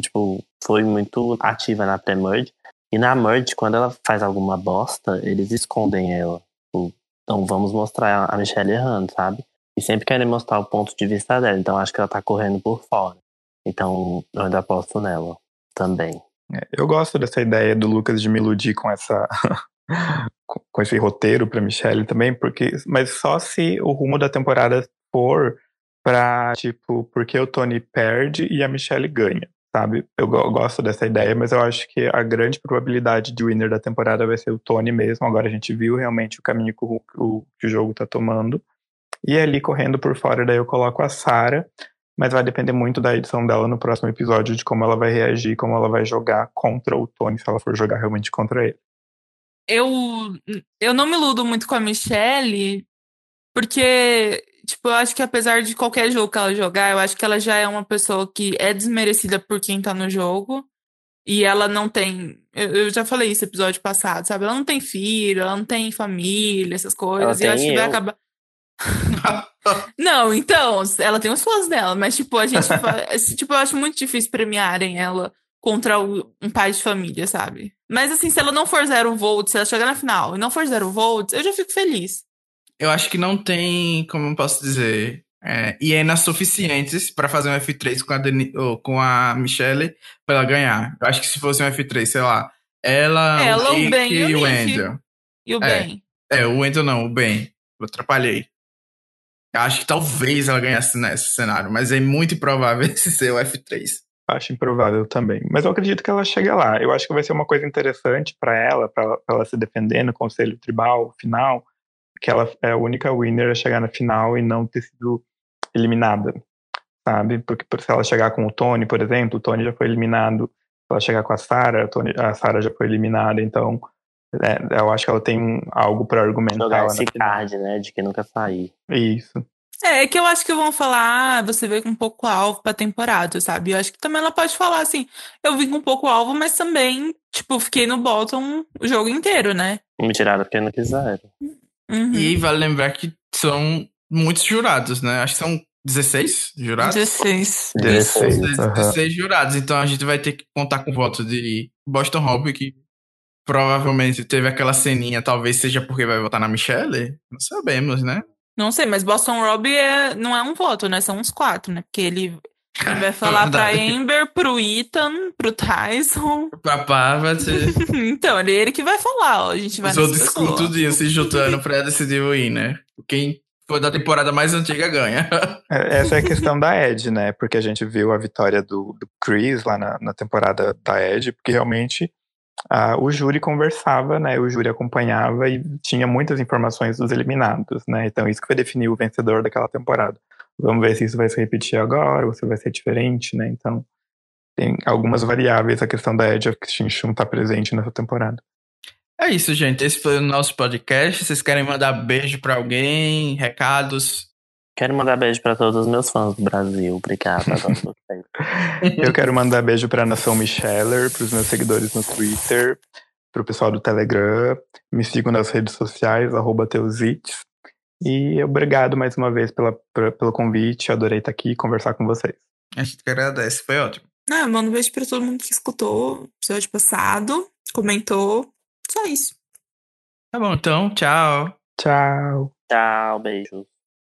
Tipo, foi muito ativa na pré-merge. E na merge, quando ela faz alguma bosta, eles escondem ela. Tipo, então vamos mostrar a Michelle errando, sabe? E sempre querem mostrar o ponto de vista dela. Então acho que ela tá correndo por fora. Então eu ainda aposto nela também. É, eu gosto dessa ideia do Lucas de me iludir com essa. com esse roteiro para Michelle também, porque mas só se o rumo da temporada for para tipo, porque o Tony perde e a Michelle ganha, sabe? Eu, eu, gosto dessa ideia, mas eu acho que a grande probabilidade de winner da temporada vai ser o Tony mesmo. Agora a gente viu realmente o caminho que o, o, que o jogo tá tomando. E ali correndo por fora, daí eu coloco a Sarah, mas vai depender muito da edição dela no próximo episódio, de como ela vai reagir, como ela vai jogar contra o Tony, se ela for jogar realmente contra ele. Eu, eu não me iludo muito com a Michelle, porque, tipo, eu acho que apesar de qualquer jogo que ela jogar, eu acho que ela já é uma pessoa que é desmerecida por quem tá no jogo. E ela não tem. Eu, já falei isso no episódio passado, sabe? Ela não tem filho, ela não tem família, essas coisas. Ela e eu acho que vai eu. acabar. Não, então, ela tem os fãs dela, mas, tipo, a gente. tipo, eu acho muito difícil premiarem ela contra um pai de família, sabe? Mas, assim, se ela não for zero volts, se ela chegar na final e não for zero volts, eu já fico feliz. Eu acho que não tem, como eu posso dizer, é, hienas suficientes para fazer um F3 com a, Deni, ou com a Michelle pra ela ganhar. Eu acho que se fosse um F3, sei lá, ela, ela o, o Ben e o Wendell. E o É. Ben. É, o Wendell não, o Ben. Eu atrapalhei. Acho que talvez ela ganhasse nesse cenário, mas é muito improvável esse ser o F3. Acho improvável também. Mas eu acredito que ela chegue lá. Eu acho que vai ser uma coisa interessante para ela, para ela, se defender no conselho tribal final, que ela é a única winner a chegar na final e não ter sido eliminada, sabe? Porque se ela chegar com o Tony, por exemplo, o Tony já foi eliminado. Se ela chegar com a Sarah, a Sarah já foi eliminada. Então, é, eu acho que ela tem algo para argumentar Jogar esse card, né? De que nunca sair. Isso. É, é que eu acho que vão falar, ah, você veio com um pouco alvo pra temporada, sabe? Eu acho que também ela pode falar assim, eu vim com um pouco alvo, mas também, tipo, fiquei no bottom o jogo inteiro, né? Me tiraram porque não quiseram. Uhum. E vale lembrar que são muitos jurados, né? Acho que são 16 jurados. 16. 16. 16, aham. 16 jurados. Então a gente vai ter que contar com o voto de Boston Hope, que provavelmente teve aquela ceninha, talvez seja porque vai votar na Michelle. Não sabemos, né? Não sei, mas Boston Rob é, não é um voto, né? São uns quatro, né? Porque ele, ele vai falar pra. Amber, pro Ethan, pro Tyson. Pra Parvati, então, ele é ele que vai falar, ó. A gente vai os outros pessoa. tudinho se juntando pra decidir o winner. Quem for da temporada mais antiga ganha. É, Essa é a questão da Ed, né? Porque a gente viu a vitória do, do Chris lá na, na temporada da Ed, porque realmente ah, o júri conversava, né? O júri acompanhava e tinha muitas informações dos eliminados, né? Então isso que vai definir o vencedor daquela temporada. Vamos ver se isso vai se repetir agora ou se vai ser diferente, né? Então tem algumas variáveis a questão da Ed Extinction estar presente nessa temporada. É isso, gente. Esse foi o nosso podcast. Vocês querem mandar beijo pra alguém? Recados? Quero mandar beijo pra todos os meus fãs do Brasil. Obrigado, adoro vocês. Eu quero mandar beijo para a Nação Micheller, para os meus seguidores no Twitter, pro pessoal do Telegram. Me sigam nas redes sociais, arroba Teusits. E obrigado mais uma vez pela, pelo convite. Adorei estar aqui e conversar com vocês. A gente que agradece, foi ótimo. Ah, mando um beijo pra todo mundo que escutou o episódio passado, comentou. Só isso. Tá bom, então, tchau. Tchau. Tchau, beijos.